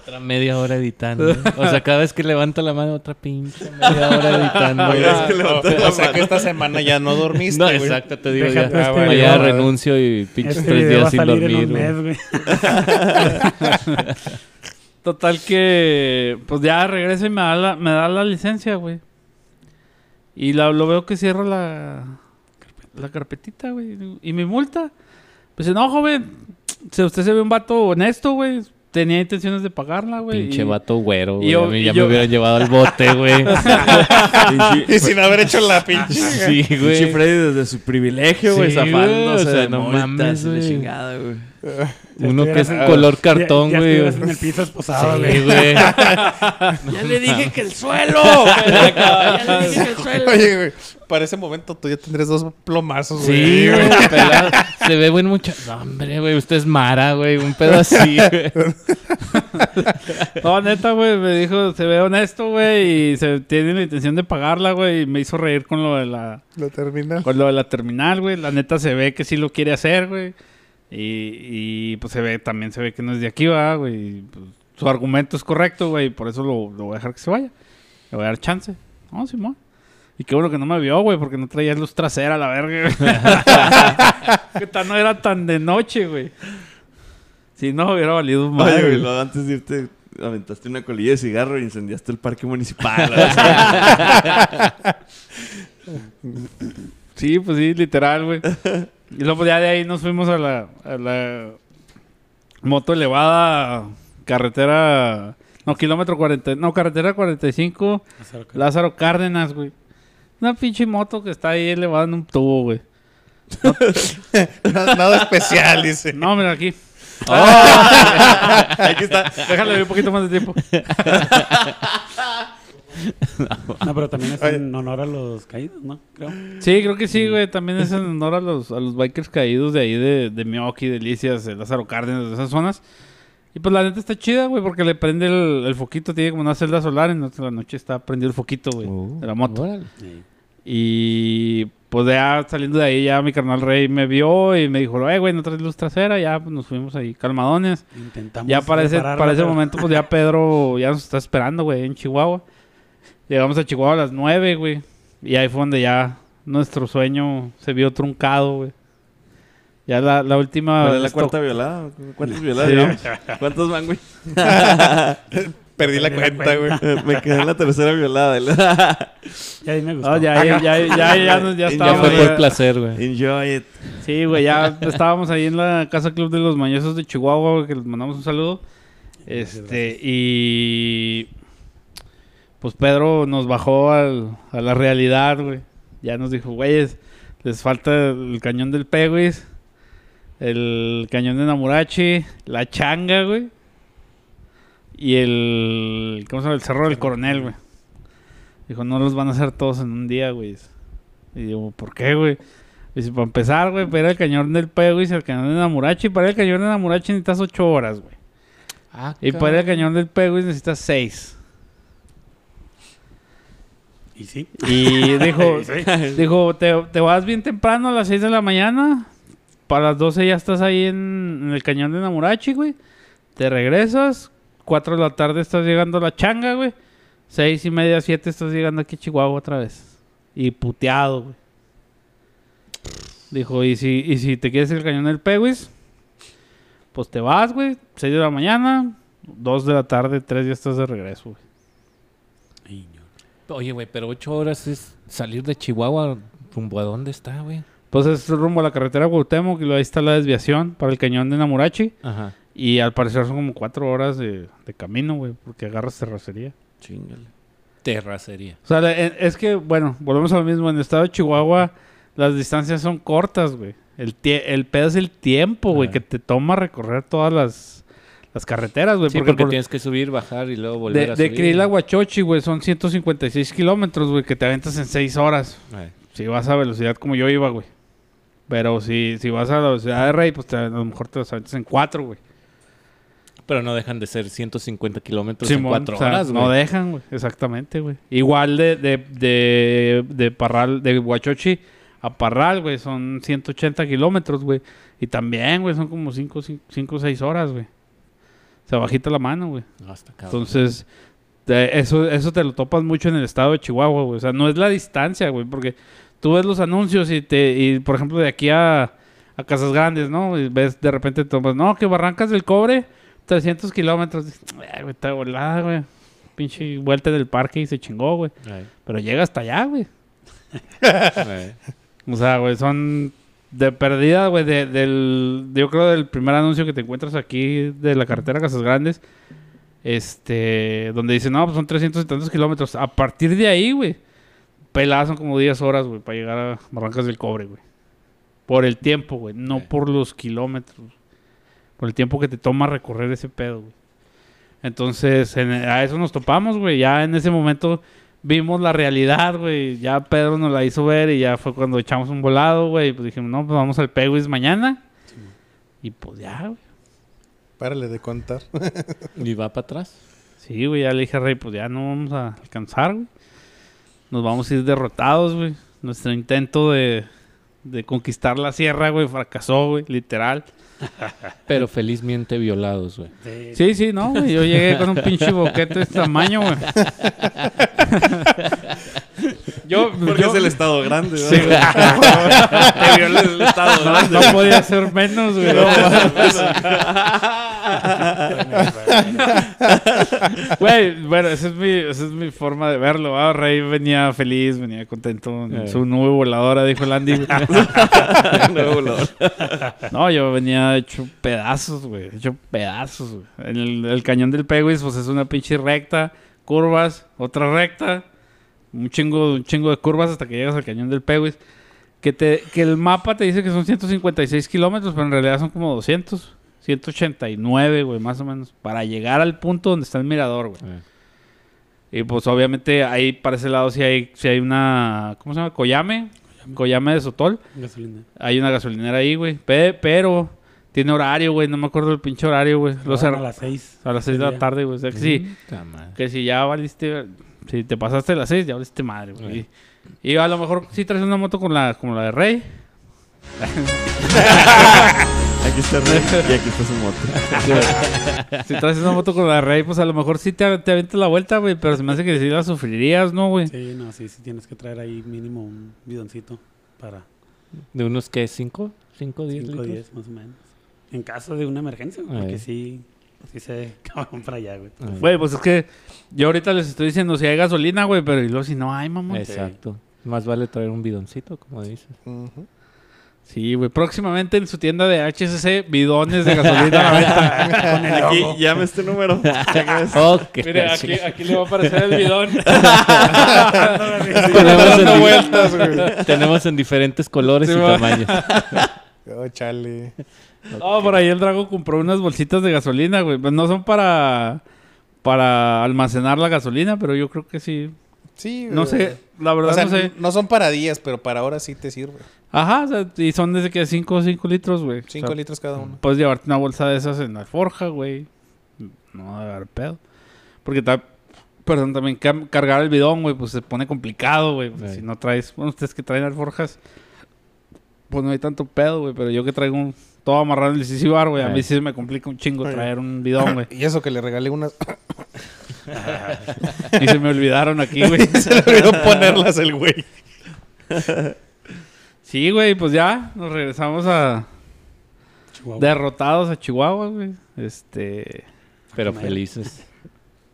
Otra media hora editando. O sea, cada vez que levanta la mano, otra pinche media hora editando. Oye, es que levantó la O sea que esta semana ya no dormiste, No, güey. exacto, te digo Déjate ya. este renuncio y pinches Este tres video va a días sin salir en dormir. un güey. mes, güey. Total que, pues ya regresa y me da la, me da la licencia, güey. Y la- lo veo que cierra la, la carpetita, güey. Y mi multa. Pues no, joven, si usted se ve un vato honesto, güey. Tenía intenciones de pagarla, güey. Pinche y- vato güero, güey. yo- A mí ya yo- me hubieran llevado al bote, güey. Y sin haber hecho la pinche. sí, Pinche güey. Freddy desde su privilegio, güey, Sí, zafándose o sea, de no multas mames, chingada, güey. Uno que es color cartón, ya güey. en el piso esposado, Sí, güey. Ya le dije que el suelo. ya le dije que el suelo. Oye, güey, para ese momento tú ya tendrías dos plomazos, güey. Sí, güey. pelado. Se ve buen muchacho. No, hombre, güey. Usted es Mara, güey. Un pedo así, güey. No, neta, güey, me dijo, se ve honesto, güey, y se tiene la intención de pagarla, güey, y me hizo reír con lo de la, Lo termina. con lo de la terminal, güey. La neta se ve que sí lo quiere hacer, güey. Y, y, pues se ve, también se ve que no es de aquí, va, güey. pues, su argumento es correcto, güey, y por eso lo, lo voy a dejar que se vaya. Le voy a dar chance. No, Simón. Y qué bueno que no me vio, güey, porque no traía luz trasera, la verga. güey. que no era tan de noche, güey. Si no, hubiera valido Oye, mal, güey, luego antes de irte, aventaste una colilla de cigarro y incendiaste el parque municipal. Sí, pues sí, literal, güey. Y luego ya de ahí nos fuimos a la, a la moto elevada, carretera, no, kilómetro 40, no, carretera 45, Lázaro Cárdenas, güey. Una pinche moto que está ahí elevada en un tubo, güey. Nada, nada especial, dice. No, mira aquí. Aquí está. Déjale ver un poquito más de tiempo. No, pero también es en honor a los caídos, ¿no? Creo. Sí, creo que sí, güey. También es en honor a los, a los bikers caídos de ahí de, de Mioki, Delicias, de Lázaro Cárdenas, de esas zonas. Y pues la neta está chida, güey, porque le prende el, el foquito, tiene como una celda solar, entonces la noche está prendido el foquito, güey, Oh, de la moto. Y pues ya saliendo de ahí, ya mi carnal Rey me vio y me dijo, eh, güey, no traes luz trasera, ya pues, nos fuimos ahí calmadones. Intentamos Ya para ese, para ese momento, pues ya Pedro ya nos está esperando, güey, en Chihuahua. Llegamos a Chihuahua a las 9, güey. Y ahí fue donde ya nuestro sueño se vio truncado, güey. Ya la, la última... ¿Cuál es la cuarta violada? ¿Cuántas violadas Sí. llevamos? ¿Cuántas van, güey? Perdí la cuenta, güey. Me quedé en la tercera violada. Ya ahí me gustó. No, ya, ya, ya, ya, ya, nos- ya Ya Ya estábamos... fue ya- por placer, güey. Enjoy it. Sí, güey, ya estábamos ahí en la Casa Club de los Mañosos de Chihuahua, güey, que les mandamos un saludo. Este, y... Pues Pedro nos bajó al- a la realidad, güey. Ya nos dijo, güeyes, les falta el cañón del Peguis, el cañón de Namurachi, la changa, güey. Y el... ¿Cómo se llama? El Cerro del Coronel, güey. Dijo, no los van a hacer todos en un día, güey. Y digo, ¿por qué, güey? Dice, para empezar, güey, para ir al cañón del Peguis, al cañón de Namurachi. Para ir al cañón de Namurachi necesitas ocho horas, güey. Ah, Y para ir al cañón del Peguis necesitas seis. Y sí. Y dijo, Sí. dijo te, te vas bien temprano a las 6 de la mañana. Para las 12 ya estás ahí en, en el cañón de Namurachi, güey. Te regresas. 4 de la tarde estás llegando a la changa, güey. 6 y media, 7 estás llegando aquí a Chihuahua otra vez. Y puteado, güey. Dijo, ¿y si, y si te quieres ir al cañón del Peguis? Pues te vas, güey. 6 de la mañana. 2 de la tarde, 3 ya estás de regreso, güey. Oye, güey, pero ocho horas es salir de Chihuahua rumbo a dónde está, güey. Pues es rumbo a la carretera Cuauhtémoc y luego ahí está la desviación para el cañón de Namurachi. Ajá. Y al parecer son como cuatro horas de, de camino, güey, porque agarras terracería. Chingale. Terracería. O sea, en- es que, bueno, volvemos a lo mismo. En el estado de Chihuahua las distancias son cortas, güey. El, el pedo es el tiempo, güey, que te toma recorrer todas las, las carreteras, güey. Sí, porque, por- tienes que subir, bajar y luego volver de, a de subir. Krill a Huachochi, güey, son 156 kilómetros, güey, que te aventas en seis horas. Ay, Si vas a velocidad como yo iba, güey. Pero si, si vas a la velocidad de Rey, pues te- a lo mejor te los aventas en cuatro, güey. Pero no dejan de ser 150 kilómetros en Simón, cuatro o sea, horas, No güey. dejan, güey. Exactamente, güey. Igual de, de, de, de Parral, de Huachochi a Parral, güey, son 180 kilómetros, güey. Y también, güey, son como 5 o 6 horas, güey. Se bajita la mano, güey. No, está cabrón. Entonces, te- eso, eso te lo topas mucho en el estado de Chihuahua, güey. O sea, no es la distancia, güey, porque tú ves los anuncios y te, y por ejemplo, de aquí a, a Casas Grandes, ¿no? Y ves de repente tomas, no, que Barrancas del Cobre, 300 kilómetros. Dices, "Ay, güey, está volada, güey. Pinche vuelta del parque y se chingó, güey. Pero llega hasta allá, güey. O sea, güey, son de perdida, güey, de- del, yo creo del primer anuncio que te encuentras aquí de la carretera Casas Grandes, este, donde dice, no, pues son 300 y tantos kilómetros. A partir de ahí, güey, peladas son como 10 horas, güey, para llegar a Barrancas del Cobre, güey. Por el tiempo, güey, no Sí. por los kilómetros. Por el tiempo que te toma recorrer ese pedo, güey. Entonces, en- a eso nos topamos, güey. Ya en ese momento vimos la realidad, güey. Ya Pedro nos la hizo ver y ya fue cuando echamos un volado, güey. Pues dijimos, no, pues vamos al Peguis mañana. Y pues ya, güey. Párale de contar. ¿Y va para atrás? Sí, güey, ya le dije a Rey, pues ya no vamos a alcanzar, güey. Nos vamos a ir derrotados, güey. Nuestro intento de, de conquistar la sierra, güey, fracasó, güey, literal. Pero felizmente violados, güey. Sí, Sí, sí, no, güey. Yo llegué con un pinche boquete de este tamaño, güey. yo, Porque yo- es el estado grande, Sí, güey. Te viola el estado No, grande. no podía ser menos, güey. Güey, bueno, esa es, mi, esa es mi forma de verlo. Ah, Rey venía feliz, venía contento. en Eh. Su nube voladora, dijo el Andy. güey. Nuevo volador. No, yo venía hecho pedazos, güey. Hecho pedazos, güey. El, el cañón del Peguis, pues es una pinche recta, curvas, otra recta, un chingo, un chingo de curvas hasta que llegas al cañón del Peguis. Que, te, que el mapa te dice que son 156 kilómetros, pero en realidad son como 200. 189, güey, más o menos. Para llegar al punto donde está el mirador, güey. Eh. Y pues obviamente ahí para ese lado sí hay, sí hay una... ¿Cómo se llama? Coyame. Coyame de Sotol. Gasolina. Hay una gasolinera ahí, güey. Pe- pero tiene horario, güey. No me acuerdo del pinche horario, güey. Lo Lo cer- a las seis. a las 6 de la tarde, güey. O sea que sí. Puta madre. Que si ya valiste... Si te pasaste las 6, ya valiste madre, güey. Eh. Y, y a lo mejor sí traes una moto con la, como la de Rey. Aquí está Rey y aquí está su moto. Si traes una moto con la Rey, pues a lo mejor sí te, te avientas la vuelta, güey. Pero se me hace que sí la sufrirías, ¿no, güey? Sí, no, sí, sí tienes que traer ahí mínimo un bidoncito para De unos, ¿qué? ¿Cinco? ¿Cinco, diez 5 litros? 10 más o menos. En caso de una emergencia, güey, porque sí, sí se cabrón para allá, güey. Güey, pues es que yo ahorita les estoy diciendo si hay gasolina, güey, pero y luego si no hay, mamá. Exacto. Más vale traer un bidoncito, como dices. Ujú. Sí, güey. Próximamente en su tienda de HCC, bidones de gasolina a la venta. Con el Aquí, logo. llame este número. Oh, qué Mire, aquí, aquí le va a aparecer el bidón. Tenemos, en, vueltas, tenemos en diferentes colores Sí, y va. tamaños. Oh, chale. No, por ahí el Drago compró unas bolsitas de gasolina, güey. Pues no son para para almacenar la gasolina, pero yo creo que sí. Sí, No güey. sé, la verdad O sea, no sé. no son para días, pero para ahora sí te sirve. Ajá, o sea, y son desde que 5 o 5 litros, güey. 5 O sea, litros cada uno. Puedes llevarte una bolsa de esas en la forja, güey. No va a haber pedo. Porque ta- perdón, también cargar el bidón, güey, pues se pone complicado, güey. Pues, Sí. Si no traes, bueno, ustedes que traen alforjas, pues no hay tanto pedo, güey. Pero yo que traigo un, todo amarrado en el CC bar, güey, a mí Sí. me complica un chingo traer un bidón, güey. Y eso que le regalé unas. y se me olvidaron aquí, güey. Se le olvidó ponerlas el güey. Sí, güey, pues ya nos regresamos a Chihuahua. derrotados a Chihuahua, güey. Este, Pero felices.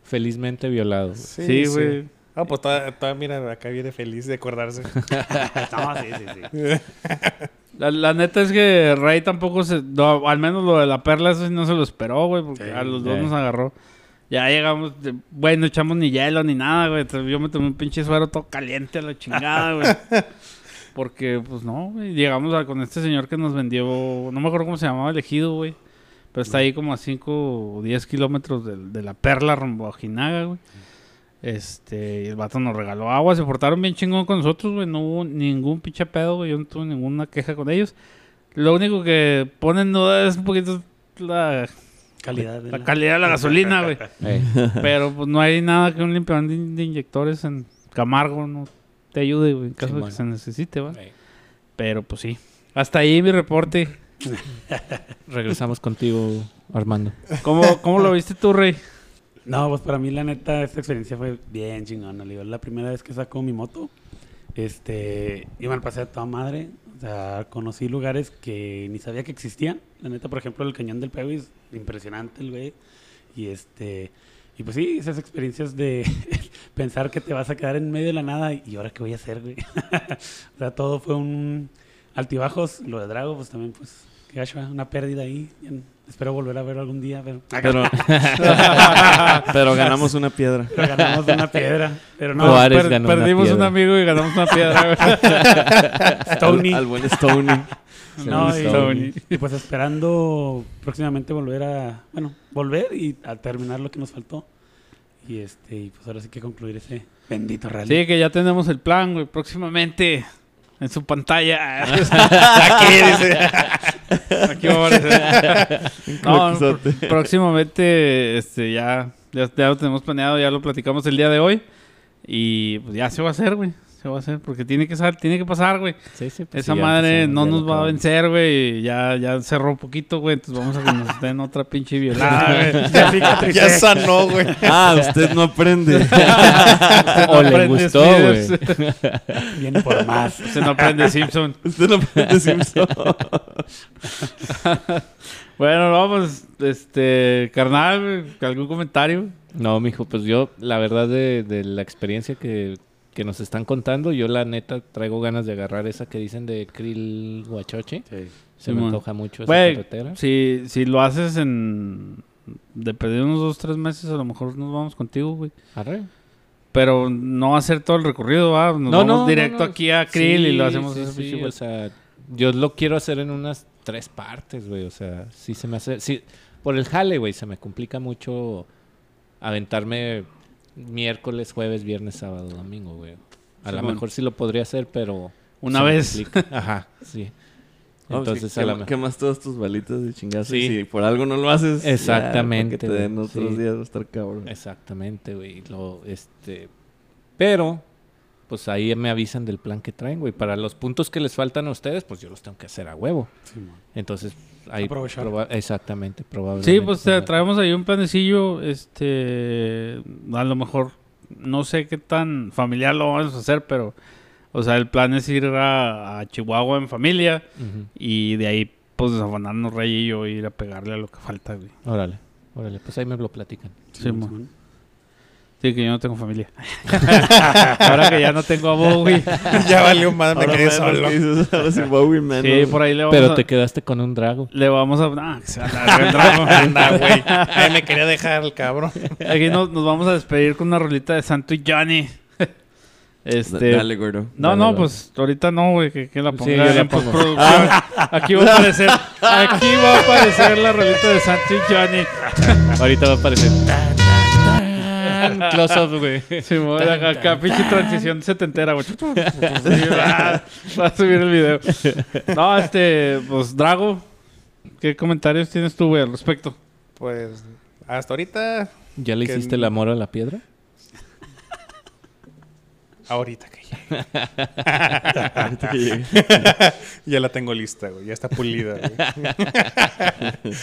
Felizmente violados. sí, güey. Ah, pues todavía, todavía, mira, acá viene feliz de acordarse. No, sí, sí, sí. La, la neta es que Rey tampoco se. no, al menos lo de la perla, eso sí no se lo esperó, güey, porque Sí, a los dos sí. nos agarró. Ya llegamos, güey, no echamos ni hielo ni nada, güey. Yo me tomé un pinche suero todo caliente a la chingada, güey. Porque, pues no, güey. Llegamos a- con este señor que nos vendió, no me acuerdo cómo se llamaba, elegido, güey. Pero está ahí como a 5 o 10 kilómetros de, de la perla rumbo a Ojinaga, güey. Este, y el vato nos regaló agua, se portaron bien chingón con nosotros, güey. No hubo ningún pinche pedo, güey. Yo no tuve ninguna queja con ellos. Lo único que ponen en duda es un poquito la, Calidad de la calidad de la gasolina, güey. Ey, Pero pues no hay nada que un limpiador de, de inyectores en Camargo no te ayude, güey, en caso de que se necesite, ¿va? Pero pues sí. Hasta ahí mi reporte. Regresamos contigo, Armando. ¿Cómo, cómo lo viste tú, Rey? No, pues para mí la neta esta experiencia fue bien chingona. digo, la primera vez que saco mi moto, este, y me la pasé a toda madre. O sea, conocí lugares que ni sabía que existían. La neta, por ejemplo, el Cañón del Pewis, impresionante el güey. Y este, y pues sí, esas experiencias de pensar que te vas a quedar en medio de la nada y ahora qué voy a hacer, güey. o sea, todo fue un altibajos. Lo de Drago, pues también, pues, ¿eh? una pérdida ahí. Espero volver a verlo algún día, pero... Pero, pero ganamos una piedra. Pero ganamos una piedra. Pero no, Juárez per- ganó una perdimos un amigo y ganamos una piedra, güey. Tony. Al, al buen Stoney. No, y, pues esperando próximamente volver a, bueno, volver y a terminar lo que nos faltó. Y este, y pues ahora sí que concluir ese bendito rally. Sí, que ya tenemos el plan, güey. Próximamente en su pantalla. Aquí dice. Aquí. No, pr- próximamente este, ya, ya, ya lo tenemos planeado, ya lo platicamos el día de hoy. Y pues ya se va a hacer, güey. Se va a hacer, porque tiene que, sal- tiene que pasar, güey. Sí, sí, pues, Esa sí, madre no nos va a vencer, güey. Ya, ya cerró un poquito, güey. Entonces vamos a que nos den otra pinche violada, güey. Ya. Ya sanó, güey. Ah, usted no aprende. O le aprende gustó, güey. Viene por más. Se no aprende Simpson. usted no aprende Simpson. Bueno, vamos, este, carnal, güey, ¿algún comentario? No, mijo, pues yo, la verdad de, de la experiencia que, que nos están contando, yo la neta traigo ganas de agarrar esa que dicen de Krill Huachoche. Sí. Se me Simón. antoja mucho esa carretera. si, si lo haces en, de perder unos dos, tres meses, a lo mejor nos vamos contigo, güey. Arre. Pero no hacer todo el recorrido, ¿va? Nos No, vamos no, directo no, no. aquí a Krill y lo hacemos sí, o sea, yo lo quiero hacer en unas tres partes, güey. O sea, sí se me hace... Sí, por el jale, güey, se me complica mucho aventarme miércoles, jueves, viernes, sábado, domingo, güey. A lo mejor sí lo podría hacer, pero... Una vez. Ajá, sí. Oh, Entonces, sí, a la quema- mejor... quemas todas tus balitas de chingazo. Sí. Y si por algo no lo haces. ya, Exactamente, para que te den güey, otros sí. días va a estar cabrón. Exactamente, güey. Lo, este... Pero, pues ahí me avisan del plan que traen, güey. Para los puntos que les faltan a ustedes, pues yo los tengo que hacer a huevo. Sí, man. Entonces, ahí... Aprovechar. proba- exactamente, probablemente. Sí, pues te traemos ahí un planecillo, este, a lo mejor, no sé qué tan familiar lo vamos a hacer, pero O sea, el plan es ir a, a Chihuahua en familia y de ahí, pues, desafanarnos Rey y yo, ir a pegarle a lo que falta, güey. Órale, órale. Pues ahí me lo platican. Sí, mo. Sí, que yo no tengo familia. Ahora que ya no tengo a Bowie. ya valió más, me quedé solo. ahora sí, Bowie menos. Sí, por ahí le vamos Pero a... te quedaste con un drago. Le vamos a... Ah, que se va a la verga, Anda, güey. Ahí me quería dejar el cabrón. Aquí nos, nos vamos a despedir con una rolita de Santo y Johnny. Este... Dale, gordo. No, Dale, no, dale. pues ahorita no, güey, que, que la Sí, ponga la en postproducción. Aquí va a aparecer, aquí va a aparecer la rolita de Santo y Johnny. Ahorita va a aparecer. Close up, güey. Sí, mo- acá, pinche transición setentera, güey. Va, va a subir el video. No, este, pues, Drago, ¿qué comentarios tienes tú, güey, al respecto? Pues hasta ahorita, ¿Ya le Que- hiciste el amor a la piedra? Ahorita que ya. Ahorita que llegue. Ya la tengo lista, güey. Ya está pulida, güey.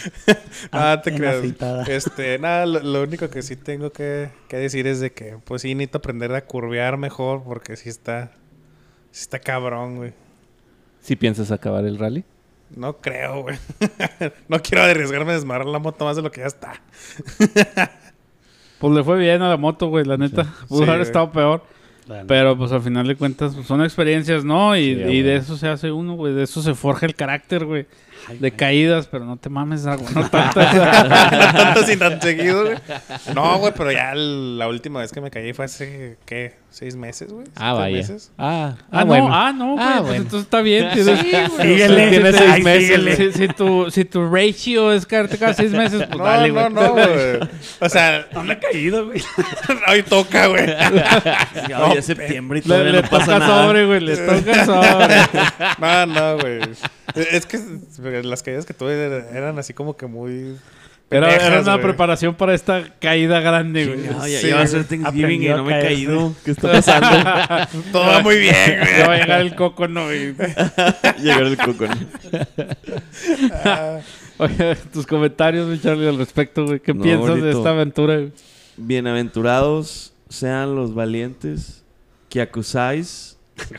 ah, te creas. Este, nada, lo, lo único que sí tengo que, que decir es de que, pues sí, necesito aprender a curvear mejor porque sí está, sí está cabrón, güey. ¿Sí piensas acabar el rally? No creo, güey. no quiero arriesgarme a desmadrar la moto más de lo que ya está. Pues le fue bien a la moto, güey, la neta. Pudo Sí, haber güey. estado peor. Pero pues al final de cuentas pues, son experiencias, ¿no? Y, Sí, y de eso se hace uno, güey. De eso se forja el carácter, güey. De caídas, pero no te mames, Drago. No tantas. no tanto sin tan seguido, güey. No, güey, pero ya el- la última vez que me caí fue hace, ¿qué? ¿Seis meses, güey? Ah, ¿Siete vaya. meses? Ah, Ah, ah, no, bueno. ah, no, güey. Ah, pues bueno. entonces está bien. tienes- Síguele. Tiene Ay, seis meses. síguele. Si, si tu, si tu ratio es caerte cada seis meses, pues No, dale, no, güey. no, güey. O sea, No me he caído, güey. hoy toca, güey. Ya hoy es septiembre y Le, todavía le no pasa toca nada. sobre, güey. Le toca sobre. No, no, güey. Es que las caídas que tuve eran- así como que muy. Era, era una güey. preparación para esta caída grande, güey. No, ya, Sí, ya va a ser. Thanksgiving y no me he caído. ¿Qué está pasando? Todo va muy bien, Ya güey. va a llegar el coco, no, güey. Llegar el coco. ¿no? Ah, Oye, tus comentarios, mi Charlie, al respecto, güey. ¿Qué No, piensas de esta aventura? güey? Bienaventurados sean los valientes que acusáis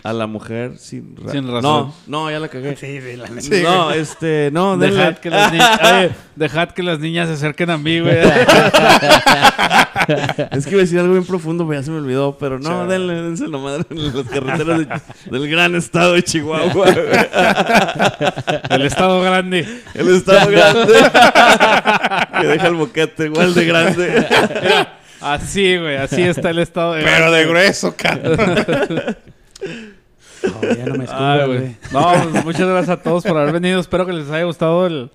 a la mujer sin, ra- Sin razón. No, no, ya la cagué. Sí, sí, la. Sí, no, este, no, denle. Dejad que, las oye, dejad que las niñas se acerquen a mí, güey. Es que iba a decir algo bien profundo, pero ya se me olvidó. Pero no, Chale. denle, dense la madre en las carreteras de- del gran estado de Chihuahua. El estado grande. El estado grande. que deja el boquete igual de grande. Así, güey. Así está el estado de Pero de grueso, cabrón. No, ya no me Ah, escudo, güey. güey. No, pues, muchas gracias a todos por haber venido. Espero que les haya gustado el,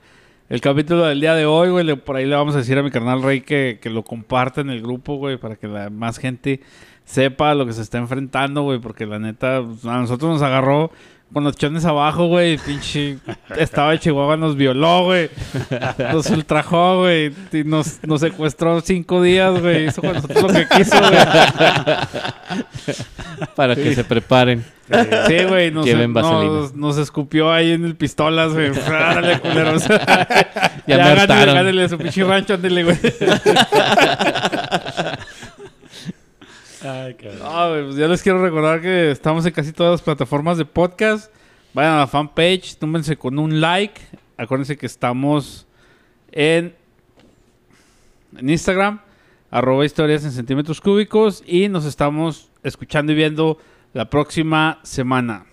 el capítulo del día de hoy, güey. Le- Por ahí le vamos a decir a mi carnal Rey que, que lo comparta en el grupo, güey, para que la más gente sepa lo que se está enfrentando, güey. Porque la neta, pues, a nosotros nos agarró con los chones abajo, güey. Pinche estaba de Chihuahua, nos violó, güey. Nos ultrajó, güey. Y nos, nos secuestró cinco días, güey. Hizo con nosotros lo que quiso, güey. Para que se preparen. Sí, güey, nos, nos, nos escupió ahí en el pistolas, güey. Árale, culeros. Ya me gánale, su pinche rancho, ándele, güey. Ay, pues ya les quiero recordar que estamos en casi todas las plataformas de podcast. Vayan a la fanpage, túmense con un like. Acuérdense que estamos en, en Instagram, arroba historias en centímetros cúbicos. Y nos estamos escuchando y viendo la próxima semana.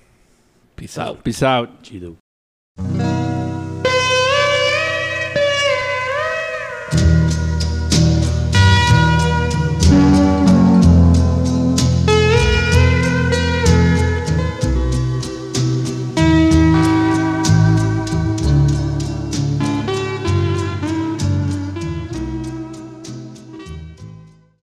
Peace out. Peace out. Chido.